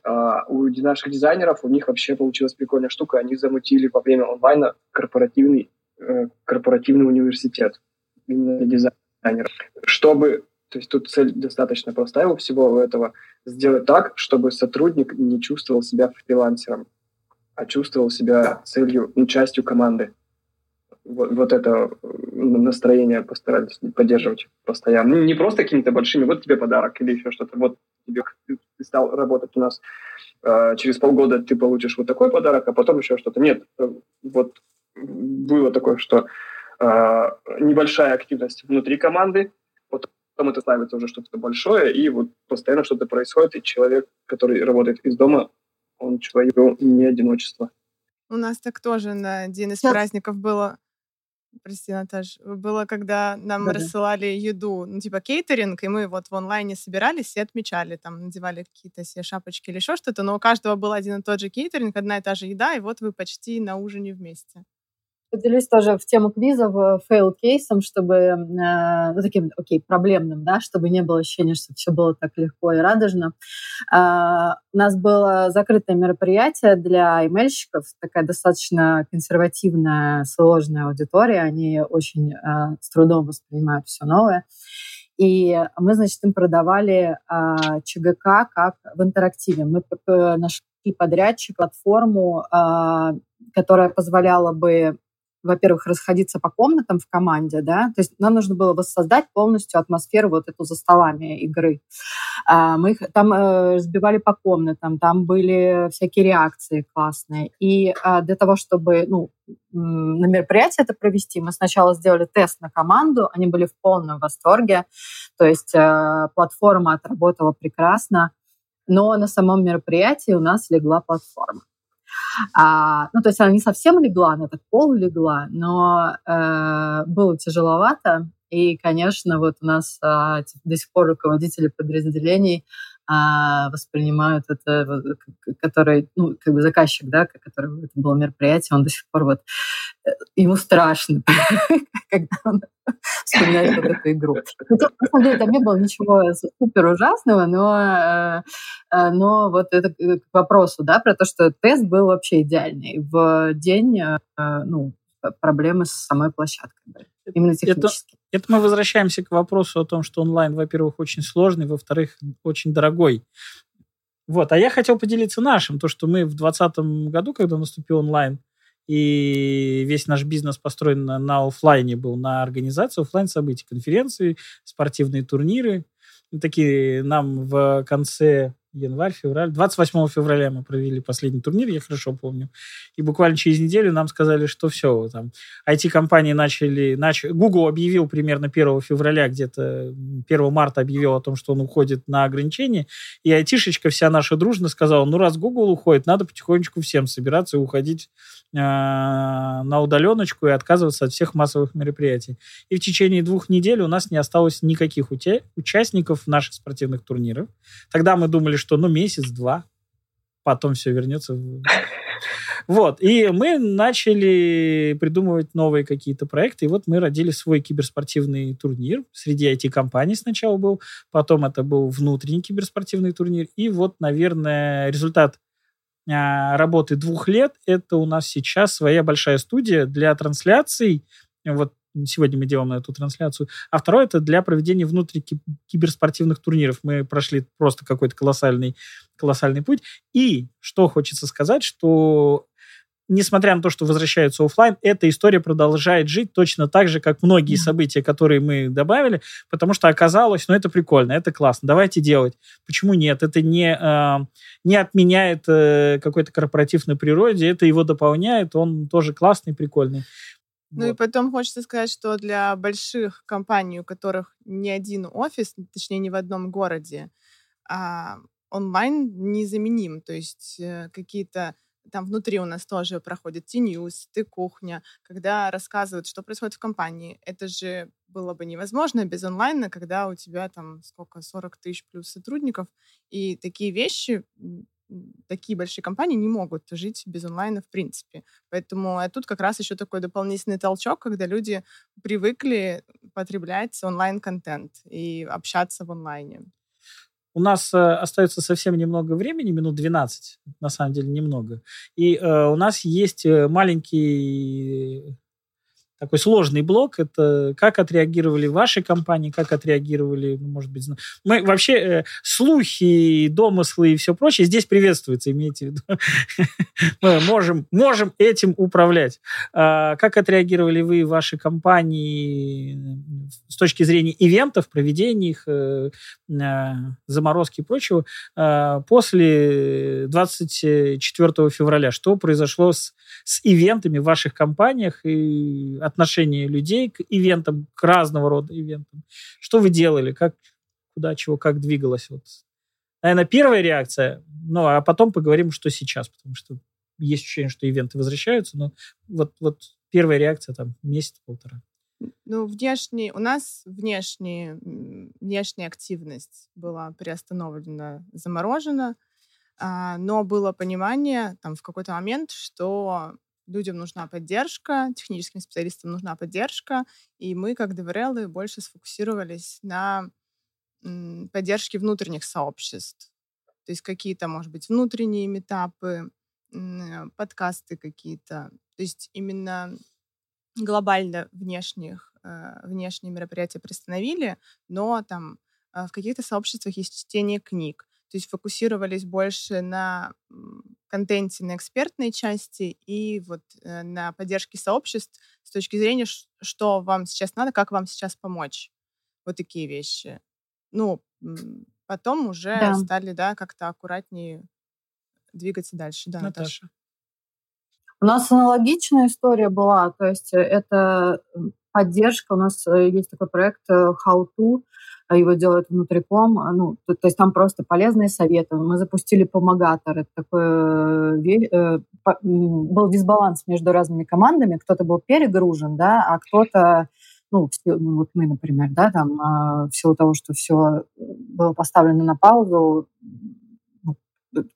Uh, у наших дизайнеров, у них вообще получилась прикольная штука. Они замутили во время онлайна корпоративный, э, корпоративный университет именно для дизайнеров. Чтобы, то есть тут цель достаточно простая у всего этого, сделать так, чтобы сотрудник не чувствовал себя фрилансером, а чувствовал себя целью, ну, частью команды вот, вот это настроение постарались поддерживать постоянно. Ну, не просто какими-то большими, вот тебе подарок или еще что-то, вот тебе ты стал работать у нас, э, через полгода ты получишь вот такой подарок, а потом еще что-то. Нет, э, вот было такое, что э, небольшая активность внутри команды, потом это ставится уже что-то большое, и вот постоянно что-то происходит, и человек, который работает из дома, он человек не одиночество. У нас так тоже на один из Сейчас. праздников было прости, Наташ, было, когда нам Да-да. рассылали еду, ну, типа кейтеринг, и мы вот в онлайне собирались и отмечали, там, надевали какие-то себе шапочки или еще что-то, но у каждого был один и тот же кейтеринг, одна и та же еда, и вот вы почти на ужине вместе поделюсь тоже в тему квизов э, fail-кейсом, чтобы, э, ну, таким, окей, проблемным, да, чтобы не было ощущения, что все было так легко и радужно. Э, у нас было закрытое мероприятие для имейльщиков, такая достаточно консервативная, сложная аудитория, они очень э, с трудом воспринимают все новое. И мы, значит, им продавали э, ЧГК как в интерактиве. Мы нашли подрядчик, платформу, э, которая позволяла бы во-первых, расходиться по комнатам в команде, да, то есть нам нужно было воссоздать полностью атмосферу вот эту за столами игры. А, мы их там э, разбивали по комнатам, там были всякие реакции классные. И а, для того, чтобы, ну, на мероприятие это провести, мы сначала сделали тест на команду, они были в полном восторге, то есть э, платформа отработала прекрасно, но на самом мероприятии у нас легла платформа. А, ну, то есть она не совсем легла, она так пол легла, но э, было тяжеловато. И, конечно, вот у нас э, до сих пор руководители подразделений а, воспринимают это, который, ну, как бы заказчик, да, который это было мероприятие, он до сих пор вот, э, ему страшно, когда он вспоминает вот эту игру. Хотя, на самом деле, там не было ничего супер ужасного, но, э, э, но вот это к вопросу, да, про то, что тест был вообще идеальный. В день, ну, проблемы с самой площадкой были. Именно технически. Это, это мы возвращаемся к вопросу о том, что онлайн, во-первых, очень сложный, во-вторых, очень дорогой. Вот, а я хотел поделиться нашим, то, что мы в 2020 году, когда наступил онлайн, и весь наш бизнес построен на, на офлайне был, на организацию офлайн событий, конференции, спортивные турниры. Такие нам в конце январь, февраль. 28 февраля мы провели последний турнир, я хорошо помню. И буквально через неделю нам сказали, что все, там, IT-компании начали, нач... Google объявил примерно 1 февраля, где-то 1 марта объявил о том, что он уходит на ограничения, и айтишечка вся наша дружно сказала, ну, раз Google уходит, надо потихонечку всем собираться и уходить э, на удаленочку и отказываться от всех массовых мероприятий. И в течение двух недель у нас не осталось никаких уча- участников наших спортивных турниров. Тогда мы думали, что ну месяц-два, потом все вернется. Вот, и мы начали придумывать новые какие-то проекты, и вот мы родили свой киберспортивный турнир. Среди IT-компаний сначала был, потом это был внутренний киберспортивный турнир, и вот, наверное, результат а, работы двух лет, это у нас сейчас своя большая студия для трансляций, вот сегодня мы делаем эту трансляцию, а второе это для проведения внутри киберспортивных турниров. Мы прошли просто какой-то колоссальный, колоссальный путь. И что хочется сказать, что несмотря на то, что возвращаются офлайн, эта история продолжает жить точно так же, как многие события, которые мы добавили, потому что оказалось, ну, это прикольно, это классно, давайте делать. Почему нет? Это не, э, не отменяет э, какой-то корпоратив на природе, это его дополняет, он тоже классный, прикольный. Ну вот. и потом хочется сказать, что для больших компаний, у которых не один офис, точнее, не в одном городе, а онлайн незаменим. То есть э, какие-то там внутри у нас тоже проходит T-News, T-кухня, когда рассказывают, что происходит в компании. Это же было бы невозможно без онлайна, когда у тебя там сколько, 40 тысяч плюс сотрудников. И такие вещи такие большие компании не могут жить без онлайна в принципе. Поэтому а тут как раз еще такой дополнительный толчок, когда люди привыкли потреблять онлайн-контент и общаться в онлайне. У нас э, остается совсем немного времени, минут 12, на самом деле немного. И э, у нас есть э, маленький такой сложный блок. Это как отреагировали ваши компании, как отреагировали, ну, может быть, мы вообще э, слухи, домыслы и все прочее здесь приветствуется, имейте в виду. Мы можем, можем этим управлять. А, как отреагировали вы, ваши компании с точки зрения ивентов, проведения их, э, э, заморозки и прочего а, после 24 февраля? Что произошло с, с ивентами в ваших компаниях и отношение людей к ивентам, к разного рода ивентам. Что вы делали? Как, куда, чего, как двигалось? Вот. Наверное, первая реакция, ну, а потом поговорим, что сейчас, потому что есть ощущение, что ивенты возвращаются, но вот, вот первая реакция там месяц-полтора. Ну, внешний, у нас внешний, внешняя активность была приостановлена, заморожена, но было понимание там в какой-то момент, что людям нужна поддержка, техническим специалистам нужна поддержка, и мы, как DevRel, больше сфокусировались на поддержке внутренних сообществ. То есть какие-то, может быть, внутренние метапы, подкасты какие-то. То есть именно глобально внешних, э, внешние мероприятия приостановили, но там э, в каких-то сообществах есть чтение книг. То есть фокусировались больше на контенте, на экспертной части и вот э, на поддержке сообществ с точки зрения, что вам сейчас надо, как вам сейчас помочь. Вот такие вещи. Ну, потом уже да. стали, да, как-то аккуратнее двигаться дальше. Да, Наташа. Наташа. У нас аналогичная история была, то есть э, это поддержка. У нас э, есть такой проект How To, его делают внутриком. А, ну, то, то есть там просто полезные советы. Мы запустили помогатор. Это такой э, был дисбаланс между разными командами. Кто-то был перегружен, да, а кто-то ну, ну, вот мы, например, да, там, э, в силу того, что все было поставлено на паузу,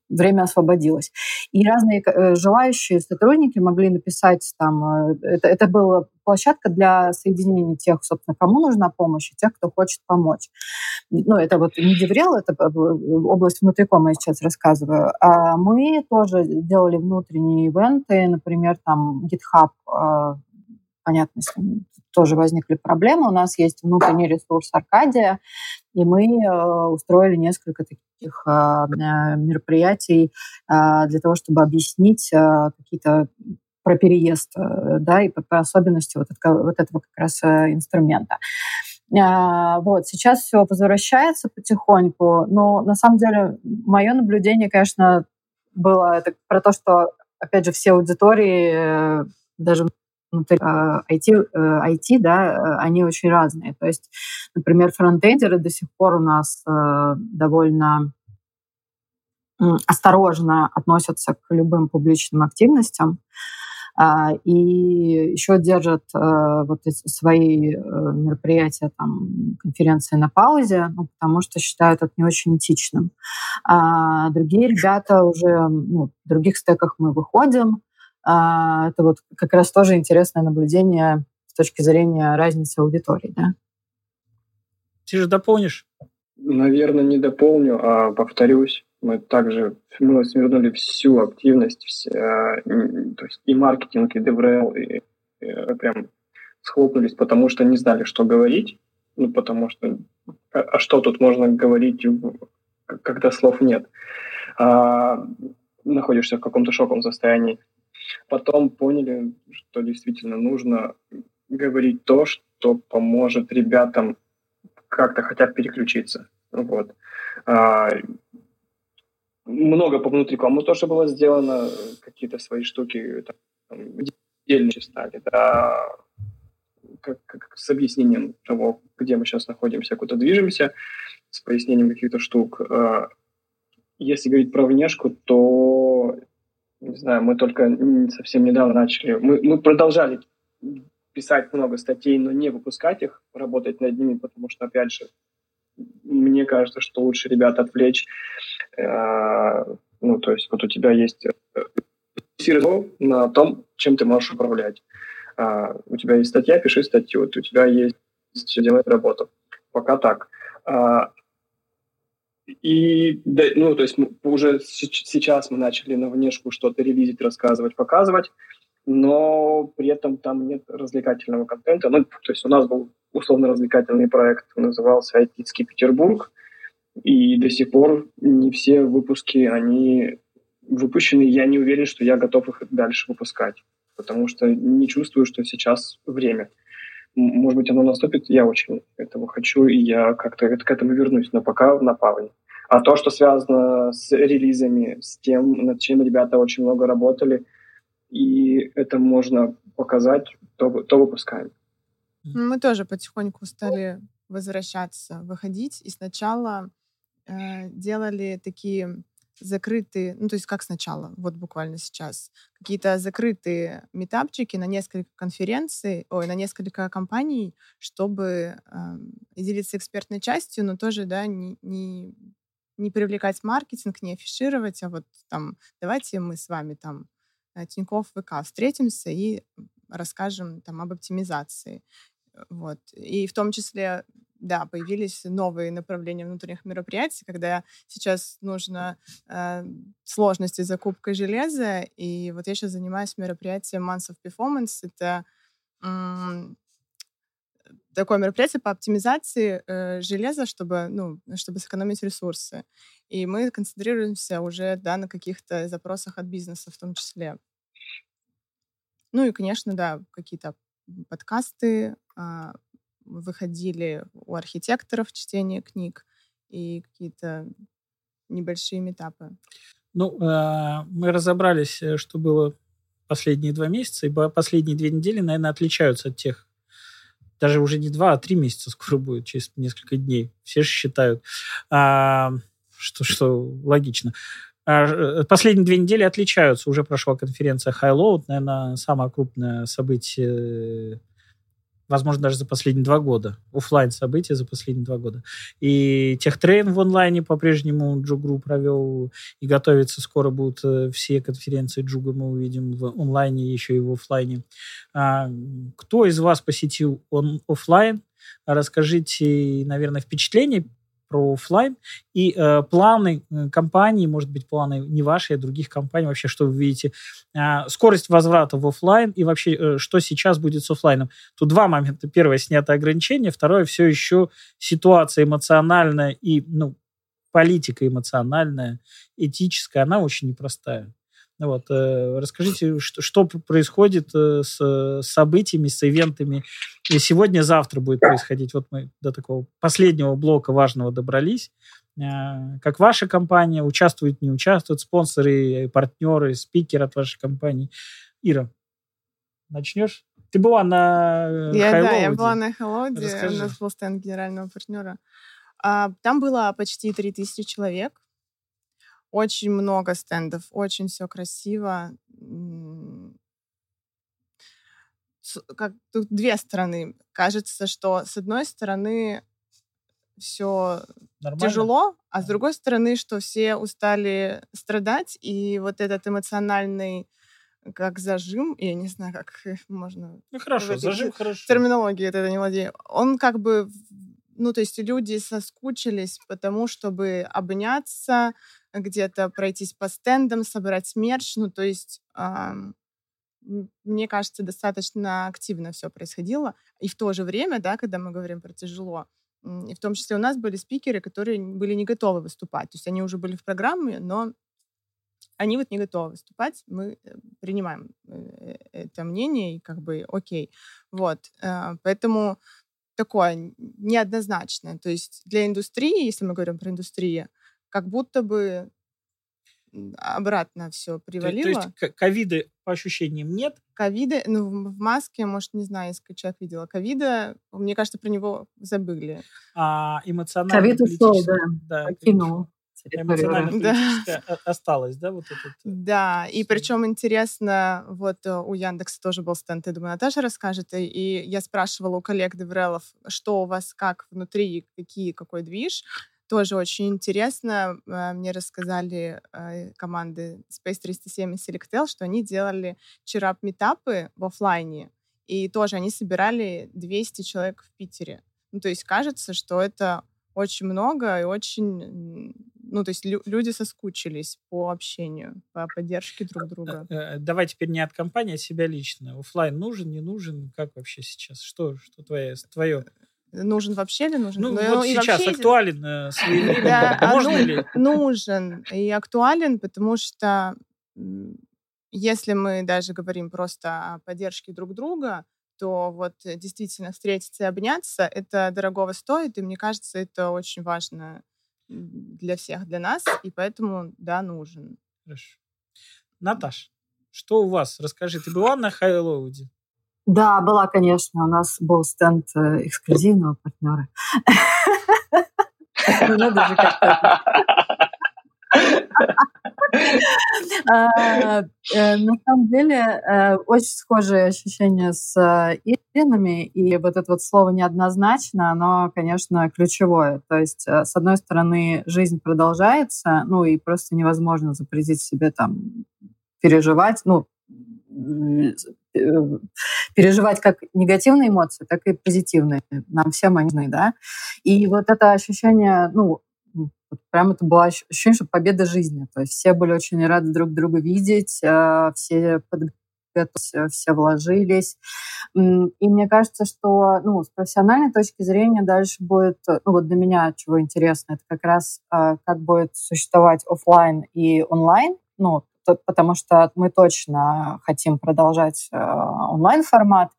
время освободилось. И разные э, желающие сотрудники могли написать там, э, это, это была площадка для соединения тех, собственно, кому нужна помощь, и тех, кто хочет помочь. Ну, это вот не Деврел, это э, область внутрикома я сейчас рассказываю. А мы тоже делали внутренние ивенты, например, там GitHub, понятно, тоже возникли проблемы. У нас есть внутренний ресурс Аркадия, и мы устроили несколько таких таких а, мероприятий а, для того, чтобы объяснить а, какие-то про переезд, э, да, и по особенности вот, этого, вот этого как раз э, инструмента. Вот, сейчас все возвращается потихоньку, но на самом деле мое наблюдение, конечно, было это про то, что, опять же, все аудитории, э, даже внутри IT, IT, да, они очень разные. То есть, например, фронтендеры до сих пор у нас э, довольно осторожно относятся к любым публичным активностям а, и еще держат э, вот свои э, мероприятия, там, конференции на паузе, ну, потому что считают это не очень этичным. А другие ребята уже, ну, в других стеках мы выходим, это вот как раз тоже интересное наблюдение с точки зрения разницы аудитории, да. Ты же дополнишь? Наверное, не дополню, а повторюсь. Мы также мы свернули всю активность, все, то есть и маркетинг, и DevRel, и, и прям схлопнулись, потому что не знали, что говорить. Ну, потому что а, а что тут можно говорить, когда слов нет? А, находишься в каком-то шоковом состоянии. Потом поняли, что действительно нужно говорить то, что поможет ребятам как-то хотят переключиться. Вот. А, много по внутрикому тоже было сделано, какие-то свои штуки там, отдельные стали, да, как, как с объяснением того, где мы сейчас находимся, куда движемся, с пояснением каких-то штук. А, если говорить про внешку, то, не знаю, мы только совсем недавно начали. Мы, мы продолжали писать много статей, но не выпускать их, работать над ними, потому что, опять же, мне кажется, что лучше ребят отвлечь. Э, ну, то есть вот у тебя есть э, на том, чем ты можешь управлять. Э, у тебя есть статья, пиши статью. У тебя есть делать работу. Пока так. И, да, ну, то есть уже сейчас мы начали на внешку что-то ревизить, рассказывать, показывать но при этом там нет развлекательного контента. Ну, то есть у нас был условно-развлекательный проект, назывался «Айтицкий Петербург», и до сих пор не все выпуски, они выпущены. Я не уверен, что я готов их дальше выпускать, потому что не чувствую, что сейчас время. Может быть, оно наступит, я очень этого хочу, и я как-то к этому вернусь, но пока на паузе. А то, что связано с релизами, с тем, над чем ребята очень много работали – и это можно показать, то, то выпускаем. Мы тоже потихоньку стали возвращаться, выходить, и сначала э, делали такие закрытые, ну то есть как сначала, вот буквально сейчас, какие-то закрытые метапчики на несколько конференций, ой, на несколько компаний, чтобы э, делиться экспертной частью, но тоже, да, не, не, не привлекать маркетинг, не афишировать, а вот там, давайте мы с вами там Э, Тинькофф ВК встретимся и расскажем там об оптимизации. Э, вот. И в том числе, да, появились новые направления внутренних мероприятий, когда сейчас нужно э, сложности закупкой железа. И вот я сейчас занимаюсь мероприятием Months of Performance. Это м- такое мероприятие по оптимизации э, железа, чтобы, ну, чтобы сэкономить ресурсы. И мы концентрируемся уже да, на каких-то запросах от бизнеса в том числе. Ну и, конечно, да, какие-то подкасты а, выходили у архитекторов чтение книг и какие-то небольшие метапы. Ну, э, мы разобрались, э, что было последние два месяца, и последние две недели, наверное, отличаются от тех, даже уже не два, а три месяца скоро будет, через несколько дней. Все же считают, а, что, что логично. А, э, последние две недели отличаются. Уже прошла конференция Highload, наверное, самое крупное событие, возможно, даже за последние два года. офлайн событие за последние два года. И техтрейн в онлайне по-прежнему Джугру провел, и готовится скоро будут э, все конференции Джуга мы увидим в онлайне, еще и в офлайне. А, кто из вас посетил он офлайн? Расскажите, наверное, впечатления про офлайн и э, планы э, компании, может быть, планы не ваши, а других компаний, вообще, что вы видите, э, скорость возврата в офлайн и вообще, э, что сейчас будет с офлайном. Тут два момента. Первое, снятое ограничение, второе, все еще ситуация эмоциональная и, ну, политика эмоциональная, этическая, она очень непростая. Вот, э, расскажите, что, что происходит э, с событиями, с ивентами. И сегодня, завтра будет происходить. Вот мы до такого последнего блока важного добрались. Э, как ваша компания участвует, не участвует, спонсоры, партнеры, спикеры от вашей компании. Ира, начнешь? Ты была на я, Да, я была на Хайлоуде. У нас был стенд генерального партнера. А, там было почти 3000 человек. Очень много стендов, очень все красиво. Как тут две стороны. Кажется, что с одной стороны все тяжело, а с другой стороны, что все устали страдать, и вот этот эмоциональный как зажим, я не знаю, как можно... Ну хорошо, зажим хорошо. Терминологии это не владею. Он как бы... Ну, то есть люди соскучились потому, чтобы обняться, где-то пройтись по стендам, собрать мерч. Ну, то есть мне кажется, достаточно активно все происходило. И в то же время, да, когда мы говорим про тяжело, и в том числе у нас были спикеры, которые были не готовы выступать. То есть они уже были в программе, но они вот не готовы выступать. Мы э, принимаем э, это мнение и как бы окей. Вот. Э, поэтому такое неоднозначное. То есть для индустрии, если мы говорим про индустрию, как будто бы обратно все привалило. То, то есть ковида по ощущениям нет? Ковида, ну, в маске, может, не знаю, если человек видела ковида, мне кажется, про него забыли. А эмоционально Ковид ушел, да, да покинул. Эмоционально-политическое да. осталось, да, вот этот? Э, да, и причем интересно, вот э, у Яндекса тоже был стенд, я думаю, Наташа расскажет, и я спрашивала у коллег Деврелов, что у вас, как внутри, какие, какой движ, тоже очень интересно. Э, мне рассказали э, команды Space 307 и Selectel, что они делали чирап-метапы в офлайне, и тоже они собирали 200 человек в Питере. Ну, то есть кажется, что это очень много и очень... Ну, то есть лю- люди соскучились по общению, по поддержке друг э, друга. Давай теперь не от компании, а себя лично. Офлайн нужен, не нужен? Как вообще сейчас? Что, что твое, твое нужен вообще ли нужен? Ну, ну вот сейчас вообще... актуален э, да, а Можно ну, ли? Нужен и актуален, потому что если мы даже говорим просто о поддержке друг друга, то вот действительно встретиться и обняться, это дорогого стоит, и мне кажется, это очень важно для всех, для нас, и поэтому, да, нужен. Хорошо. Наташ, что у вас? Расскажи, ты была на Хайлоуде? Да, была, конечно. У нас был стенд э, эксклюзивного партнера. А, э, на самом деле, э, очень схожие ощущения с Иринами, и вот это вот слово неоднозначно, оно, конечно, ключевое. То есть, с одной стороны, жизнь продолжается, ну и просто невозможно запретить себе там переживать, ну, переживать как негативные эмоции, так и позитивные. Нам всем они нужны, да. И вот это ощущение, ну, прям это было ощущение, что победа жизни. То есть все были очень рады друг друга видеть, э, все подготовились, все вложились. И мне кажется, что ну, с профессиональной точки зрения дальше будет, ну вот для меня чего интересно, это как раз э, как будет существовать офлайн и онлайн, ну, потому что мы точно хотим продолжать э, онлайн-формат.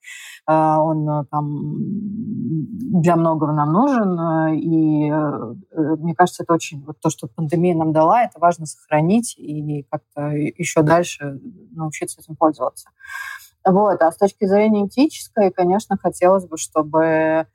Э, он э, там для многого нам нужен, и мне кажется, это очень вот то, что пандемия нам дала, это важно сохранить и как-то еще дальше научиться этим пользоваться. Вот. А с точки зрения этической, конечно, хотелось бы, чтобы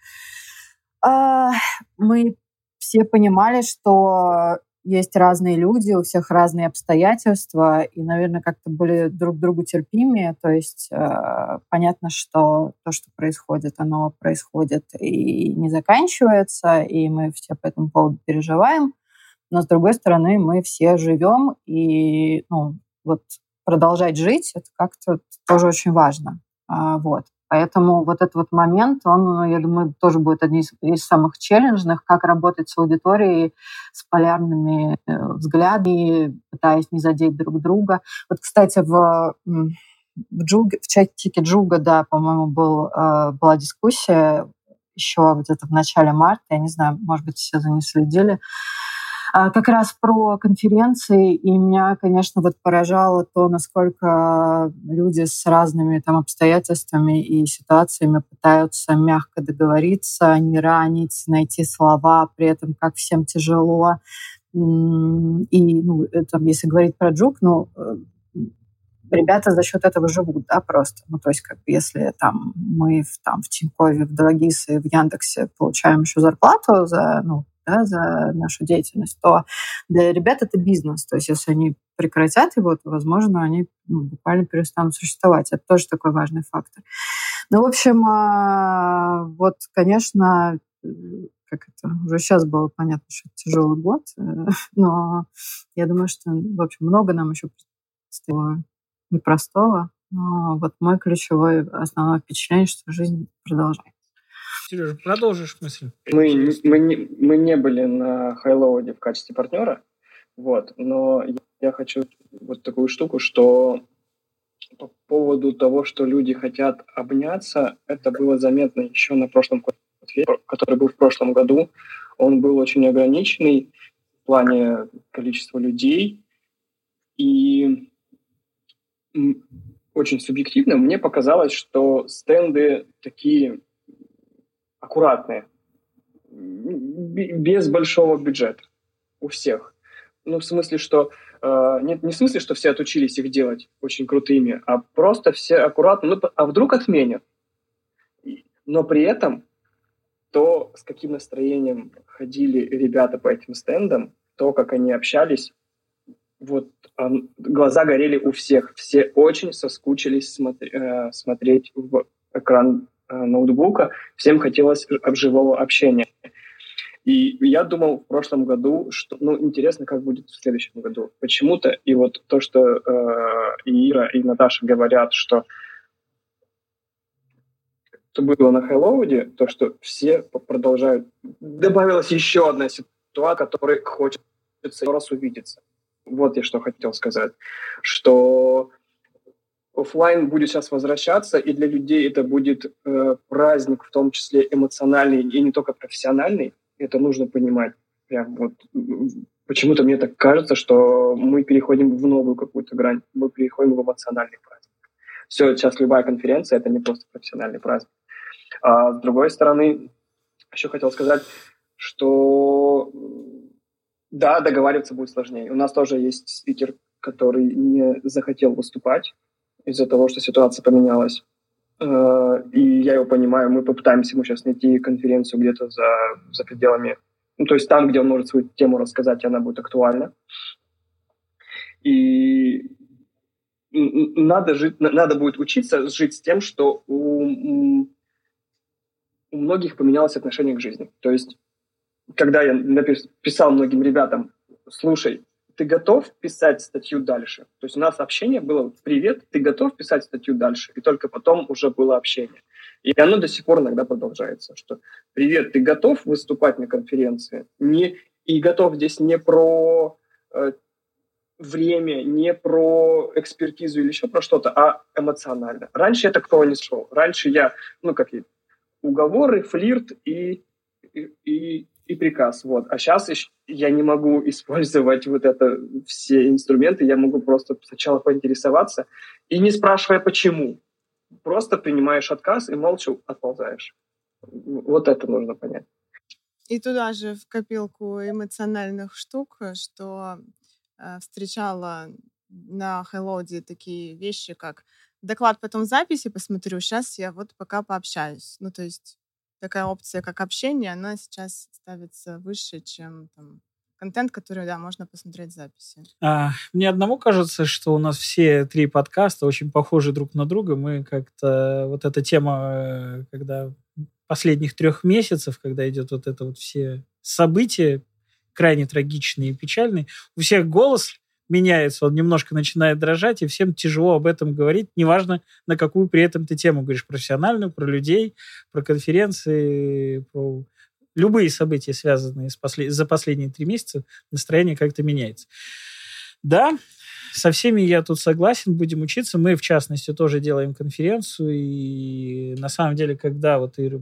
мы все понимали, что есть разные люди, у всех разные обстоятельства, и, наверное, как-то были друг другу терпимее. То есть э, понятно, что то, что происходит, оно происходит и не заканчивается, и мы все по этому поводу переживаем. Но, с другой стороны, мы все живем, и ну, вот продолжать жить, это как-то тоже очень важно. А, вот. Поэтому вот этот вот момент, он, я думаю, тоже будет одним из, из самых челленджных, как работать с аудиторией, с полярными э, взглядами, пытаясь не задеть друг друга. Вот, кстати, в, в, Джуге, в чатике Джуга, да, по-моему, был, э, была дискуссия еще где-то в начале марта, я не знаю, может быть, все за ней следили, как раз про конференции, и меня, конечно, вот поражало то, насколько люди с разными там обстоятельствами и ситуациями пытаются мягко договориться, не ранить, найти слова, при этом как всем тяжело. И, ну, там, если говорить про Джук, ну, э, ребята за счет этого живут, да, просто. Ну, то есть, как если там мы в, там, в Тинькове, в Дологис и в Яндексе получаем еще зарплату за, ну, да, за нашу деятельность, то для ребят это бизнес. То есть если они прекратят его, то, возможно, они ну, буквально перестанут существовать. Это тоже такой важный фактор. Ну, в общем, а, вот, конечно, как это, уже сейчас было понятно, что это тяжелый год, э, но я думаю, что, в общем, много нам еще предстоит непростого. Но вот мой ключевой основное впечатление, что жизнь продолжается. Сережа, продолжишь мысль? Мы, мы, не, мы не были на Хайлоуде в качестве партнера, вот, но я хочу вот такую штуку, что по поводу того, что люди хотят обняться, это было заметно еще на прошлом который был в прошлом году. Он был очень ограниченный в плане количества людей. И очень субъективно мне показалось, что стенды такие аккуратные, без большого бюджета у всех. Ну, в смысле, что э, нет, не в смысле, что все отучились их делать очень крутыми, а просто все аккуратно. Ну, а вдруг отменят? Но при этом то, с каким настроением ходили ребята по этим стендам, то, как они общались, вот э, глаза горели у всех. Все очень соскучились смотри, э, смотреть в экран ноутбука, всем хотелось живого общения. И я думал в прошлом году, что, ну, интересно, как будет в следующем году. Почему-то, и вот то, что э, Ира, и Наташа говорят, что то было на Хэллоуде, то, что все продолжают... Добавилась еще одна ситуация, которой хочется раз увидеться. Вот я что хотел сказать. Что офлайн будет сейчас возвращаться, и для людей это будет э, праздник, в том числе эмоциональный и не только профессиональный. Это нужно понимать. Прям вот почему-то мне так кажется, что мы переходим в новую какую-то грань, мы переходим в эмоциональный праздник. Все, сейчас любая конференция это не просто профессиональный праздник. А с другой стороны, еще хотел сказать, что да, договариваться будет сложнее. У нас тоже есть спикер, который не захотел выступать из-за того, что ситуация поменялась. Э, и я его понимаю, мы попытаемся ему сейчас найти конференцию где-то за, за пределами, ну, то есть там, где он может свою тему рассказать, и она будет актуальна. И надо, жить, надо будет учиться жить с тем, что у, у многих поменялось отношение к жизни. То есть, когда я написал многим ребятам, слушай, ты готов писать статью дальше? То есть у нас общение было «Привет, ты готов писать статью дальше?» И только потом уже было общение. И оно до сих пор иногда продолжается, что «Привет, ты готов выступать на конференции?» не, И готов здесь не про э, время, не про экспертизу или еще про что-то, а эмоционально. Раньше я такого не шел. Раньше я, ну, как и уговоры, флирт и, и, и и приказ. Вот. А сейчас я не могу использовать вот это все инструменты, я могу просто сначала поинтересоваться и не спрашивая почему. Просто принимаешь отказ и молча отползаешь. Вот это нужно понять. И туда же в копилку эмоциональных штук, что э, встречала на Хайлоуде такие вещи, как доклад потом записи посмотрю, сейчас я вот пока пообщаюсь. Ну, то есть такая опция, как общение, она сейчас ставится выше, чем там, контент, который, да, можно посмотреть в записи. А, мне одному кажется, что у нас все три подкаста очень похожи друг на друга. Мы как-то... Вот эта тема, э, когда последних трех месяцев, когда идет вот это вот все события, крайне трагичные и печальные, у всех голос меняется, он немножко начинает дрожать, и всем тяжело об этом говорить, неважно, на какую при этом ты тему говоришь, профессиональную, про людей, про конференции, про любые события, связанные с послед... за последние три месяца, настроение как-то меняется. Да, со всеми я тут согласен, будем учиться. Мы, в частности, тоже делаем конференцию, и на самом деле, когда вот Ира,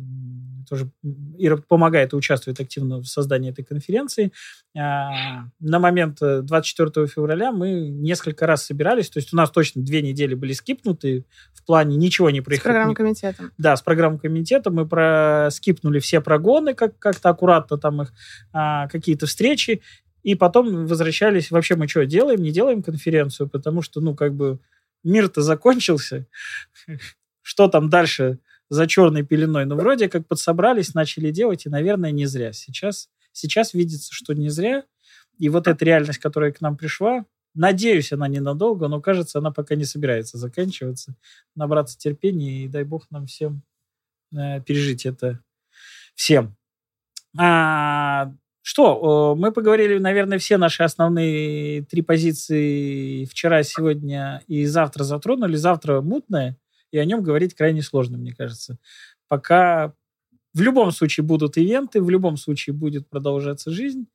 тоже Ира помогает и участвует активно в создании этой конференции, а, на момент 24 февраля мы несколько раз собирались, то есть у нас точно две недели были скипнуты в плане ничего не происходило. С программным комитетом. Да, с программным комитетом мы про скипнули все прогоны, как- как-то аккуратно там их, а, какие-то встречи, и потом возвращались, вообще мы что, делаем, не делаем конференцию, потому что, ну, как бы мир-то закончился. Что там дальше за черной пеленой? Ну, вроде как подсобрались, начали делать, и, наверное, не зря. Сейчас, сейчас видится, что не зря. И вот эта реальность, которая к нам пришла, надеюсь, она ненадолго, но, кажется, она пока не собирается заканчиваться. Набраться терпения, и дай бог нам всем э, пережить это всем. А, что, мы поговорили, наверное, все наши основные три позиции вчера, сегодня и завтра затронули. Завтра мутное, и о нем говорить крайне сложно, мне кажется. Пока в любом случае будут ивенты, в любом случае будет продолжаться жизнь.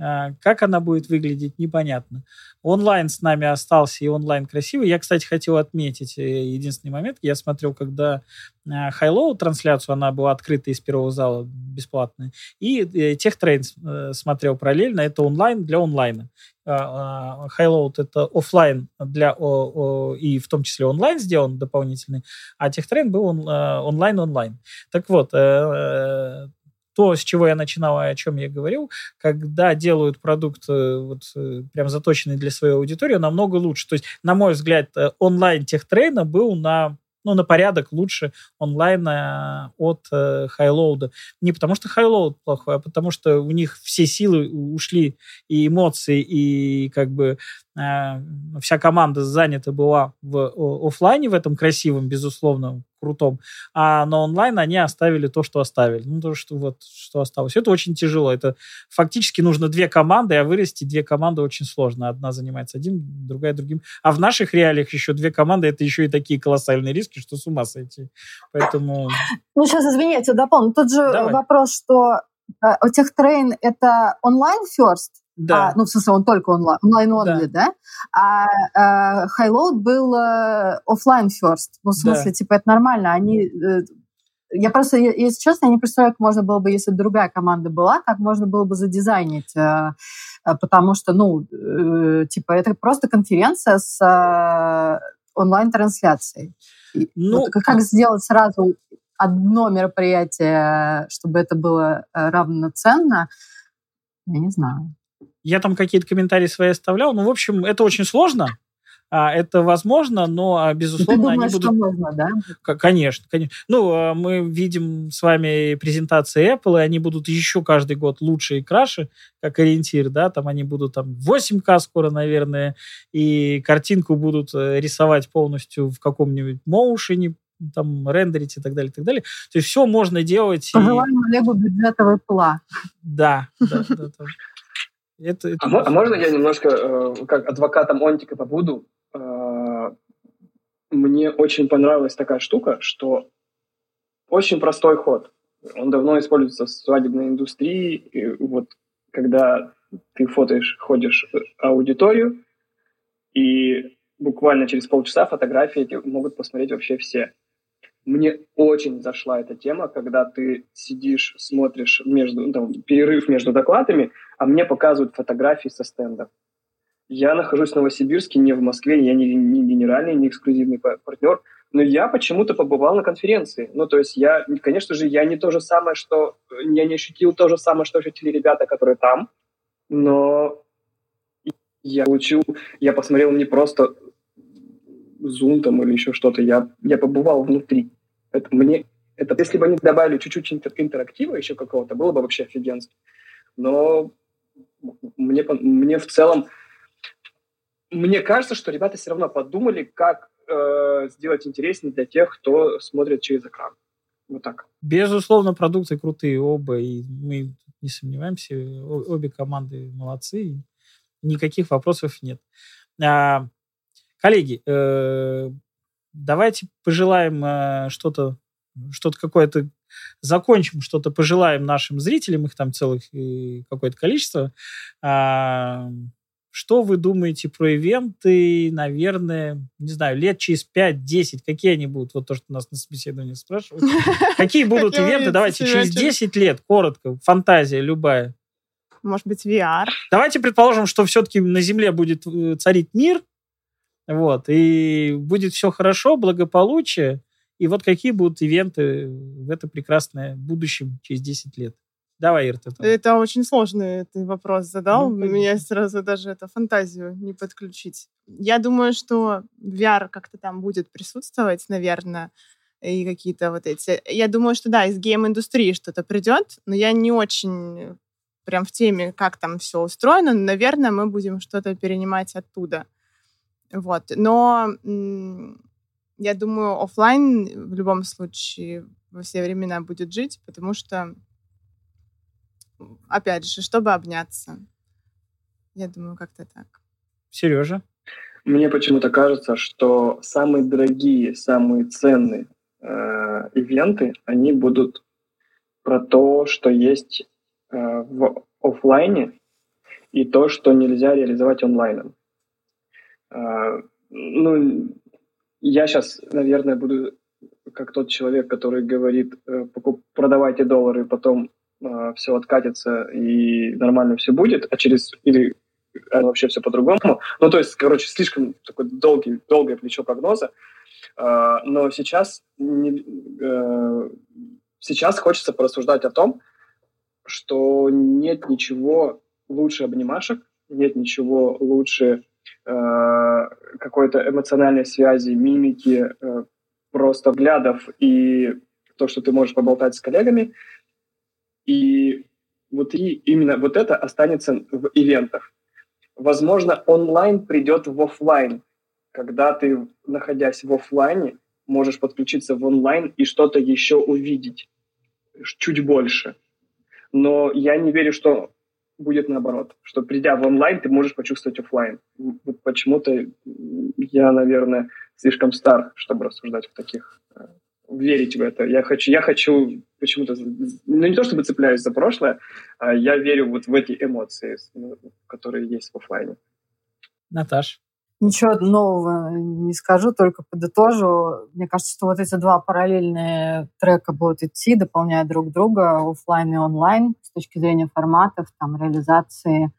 А, как она будет выглядеть, непонятно. Онлайн с нами остался, и онлайн красивый. Я, кстати, хотел отметить э, единственный момент. Я смотрел, когда Хайлоу трансляцию, она была открыта из первого зала, бесплатная. И э, техтрейн э, смотрел параллельно. Это онлайн для онлайна. Highload а, это офлайн для и в том числе онлайн сделан дополнительный, а TechTrain был онлайн-онлайн. Так вот, то, с чего я начинал и о чем я говорил, когда делают продукт э, вот, э, прям заточенный для своей аудитории, намного лучше. То есть, на мой взгляд, э, онлайн TechTrain а был на ну, на порядок лучше онлайна от э, HighLoad а. Не потому что HighLoad плохой, а потому что у них все силы ушли, и эмоции, и как бы вся команда занята была в офлайне в этом красивом, безусловно, крутом, а на онлайн они оставили то, что оставили. Ну, то, что вот, что осталось. Это очень тяжело. Это фактически нужно две команды, а вырасти две команды очень сложно. Одна занимается одним, другая другим. А в наших реалиях еще две команды, это еще и такие колоссальные риски, что с ума сойти. Поэтому... Ну, сейчас, извините, дополню. Тут же Давай. вопрос, что э, у тех трейн это онлайн first, да. А, ну, в смысле, он только онлайн, онлайн-онли, да. да? А, а Highload был э, офлайн first. Ну, в смысле, да. типа, это нормально. Они... Э, я просто, если честно, я не представляю, как можно было бы, если бы другая команда была, как можно было бы задизайнить, э, потому что, ну, типа, это просто конференция с онлайн-трансляцией. Ну, вот как сделать сразу одно мероприятие, чтобы это было равноценно, я не знаю. Я там какие-то комментарии свои оставлял. Ну, в общем, это очень сложно. А, это возможно, но, а, безусловно, Ты думаешь, они будут... можно, да? Конечно, конечно. Ну, а, мы видим с вами презентации Apple, и они будут еще каждый год лучше и краше, как ориентир, да, там они будут там 8К скоро, наверное, и картинку будут э, рисовать полностью в каком-нибудь моушене, там рендерить и так далее, и так далее. То есть все можно делать. Пожелаем и... Олегу бюджетного пла. Да, да, да. Это, это... А, а можно я немножко э, как адвокатом Онтика побуду? Э, мне очень понравилась такая штука, что очень простой ход. Он давно используется в свадебной индустрии. И вот когда ты фотоешь, ходишь в аудиторию, и буквально через полчаса фотографии эти могут посмотреть вообще все. Мне очень зашла эта тема, когда ты сидишь, смотришь между, ну, там, перерыв между докладами, а мне показывают фотографии со стендов. Я нахожусь в Новосибирске, не в Москве, я не, не генеральный, не эксклюзивный партнер, но я почему-то побывал на конференции. Ну, то есть я, конечно же, я не то же самое, что... Я не ощутил то же самое, что ощутили ребята, которые там, но я получил... Я посмотрел не просто Zoom там или еще что-то, я, я побывал внутри. Это мне... Это, если бы они добавили чуть-чуть интерактива еще какого-то, было бы вообще офигенски. Но мне, мне в целом... Мне кажется, что ребята все равно подумали, как э, сделать интереснее для тех, кто смотрит через экран. Вот так. Безусловно, продукты крутые оба, и мы не сомневаемся, обе команды молодцы, никаких вопросов нет. А, коллеги, э, давайте пожелаем э, что-то, что-то какое-то закончим что-то, пожелаем нашим зрителям, их там целых какое-то количество. А, что вы думаете про ивенты, наверное, не знаю, лет через 5-10, какие они будут? Вот то, что нас на собеседовании спрашивают. Какие будут ивенты? Давайте через 10 лет, коротко, фантазия любая. Может быть, VR? Давайте предположим, что все-таки на Земле будет э, царить мир, вот, и будет все хорошо, благополучие, и вот какие будут ивенты в это прекрасное будущем через 10 лет? Давай, Ирта. Это очень сложный ты вопрос задал. Ну, Меня сразу даже это фантазию не подключить. Я думаю, что VR как-то там будет присутствовать, наверное, и какие-то вот эти... Я думаю, что да, из гейм-индустрии что-то придет, но я не очень прям в теме, как там все устроено. Наверное, мы будем что-то перенимать оттуда. Вот. Но я думаю, офлайн в любом случае во все времена будет жить, потому что опять же, чтобы обняться. Я думаю, как-то так. Сережа? Мне почему-то кажется, что самые дорогие, самые ценные э, ивенты, они будут про то, что есть э, в офлайне, и то, что нельзя реализовать онлайном. Э, ну, я сейчас, наверное, буду как тот человек, который говорит, э, продавайте доллары, потом э, все откатится и нормально все будет, а через или вообще все по-другому. Ну, то есть, короче, слишком такой долгий, долгое плечо прогноза. Э, но сейчас, не, э, сейчас хочется порассуждать о том, что нет ничего лучше обнимашек, нет ничего лучше какой-то эмоциональной связи, мимики, э, просто взглядов и то, что ты можешь поболтать с коллегами. И вот и именно вот это останется в ивентах. Возможно, онлайн придет в офлайн, когда ты, находясь в офлайне, можешь подключиться в онлайн и что-то еще увидеть чуть больше. Но я не верю, что будет наоборот, что придя в онлайн, ты можешь почувствовать офлайн. Вот почему-то я, наверное, слишком стар, чтобы рассуждать в таких, э, верить в это. Я хочу, я хочу почему-то, ну не то чтобы цепляюсь за прошлое, а я верю вот в эти эмоции, ну, которые есть в офлайне. Наташ? Ничего нового не скажу, только подытожу. Мне кажется, что вот эти два параллельные трека будут идти, дополняя друг друга, офлайн и онлайн, с точки зрения форматов, там, реализации.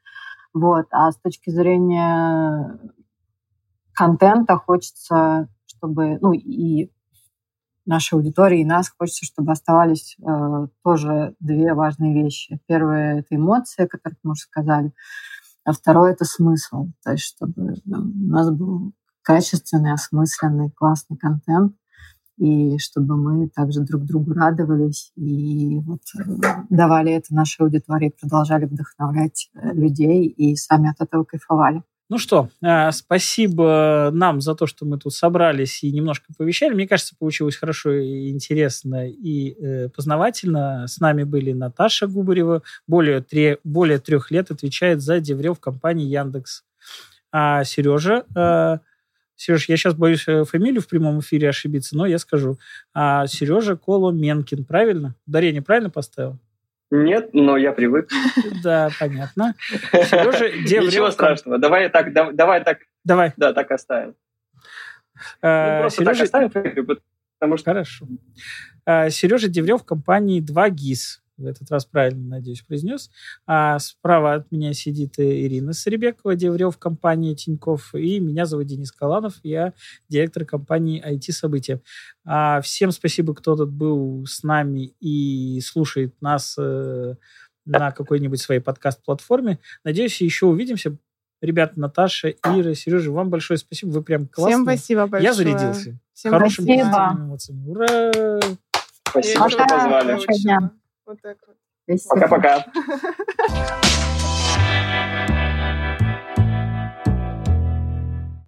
Вот. А с точки зрения контента хочется, чтобы, ну, и нашей аудитории, и нас хочется, чтобы оставались э, тоже две важные вещи. Первое — это эмоции, которые мы уже сказали, а второе — это смысл. То есть чтобы ну, у нас был качественный, осмысленный, классный контент, и чтобы мы также друг другу радовались и вот э, давали это нашей аудитории, продолжали вдохновлять э, людей и сами от этого кайфовали. Ну что, э, спасибо нам за то, что мы тут собрались и немножко повещали. Мне кажется, получилось хорошо и интересно и э, познавательно. С нами были Наташа Губарева, более, три, более трех лет отвечает за Деврев компании Яндекс. А Сережа, э, Сереж, я сейчас боюсь фамилию в прямом эфире ошибиться, но я скажу. А Сережа Коломенкин, правильно? Ударение правильно поставил? Нет, но я привык. Да, понятно. Сережа, Ничего страшного. Давай так, давай так. Давай. Да, так оставим. А, ну, просто так оставим, потому что... Хорошо. А, Сережа Деврев компании 2GIS в этот раз правильно, надеюсь, произнес. А справа от меня сидит Ирина Сребекова, Деврев компании Тиньков, и меня зовут Денис Каланов, я директор компании IT-события. А всем спасибо, кто тут был с нами и слушает нас э, на какой-нибудь своей подкаст-платформе. Надеюсь, еще увидимся. Ребята, Наташа, Ира, Сережа, вам большое спасибо. Вы прям классные. Всем спасибо большое. Я зарядился. Всем Хорошим спасибо. эмоциями. Ура! Спасибо, что позвали. Вот так вот. Пока-пока.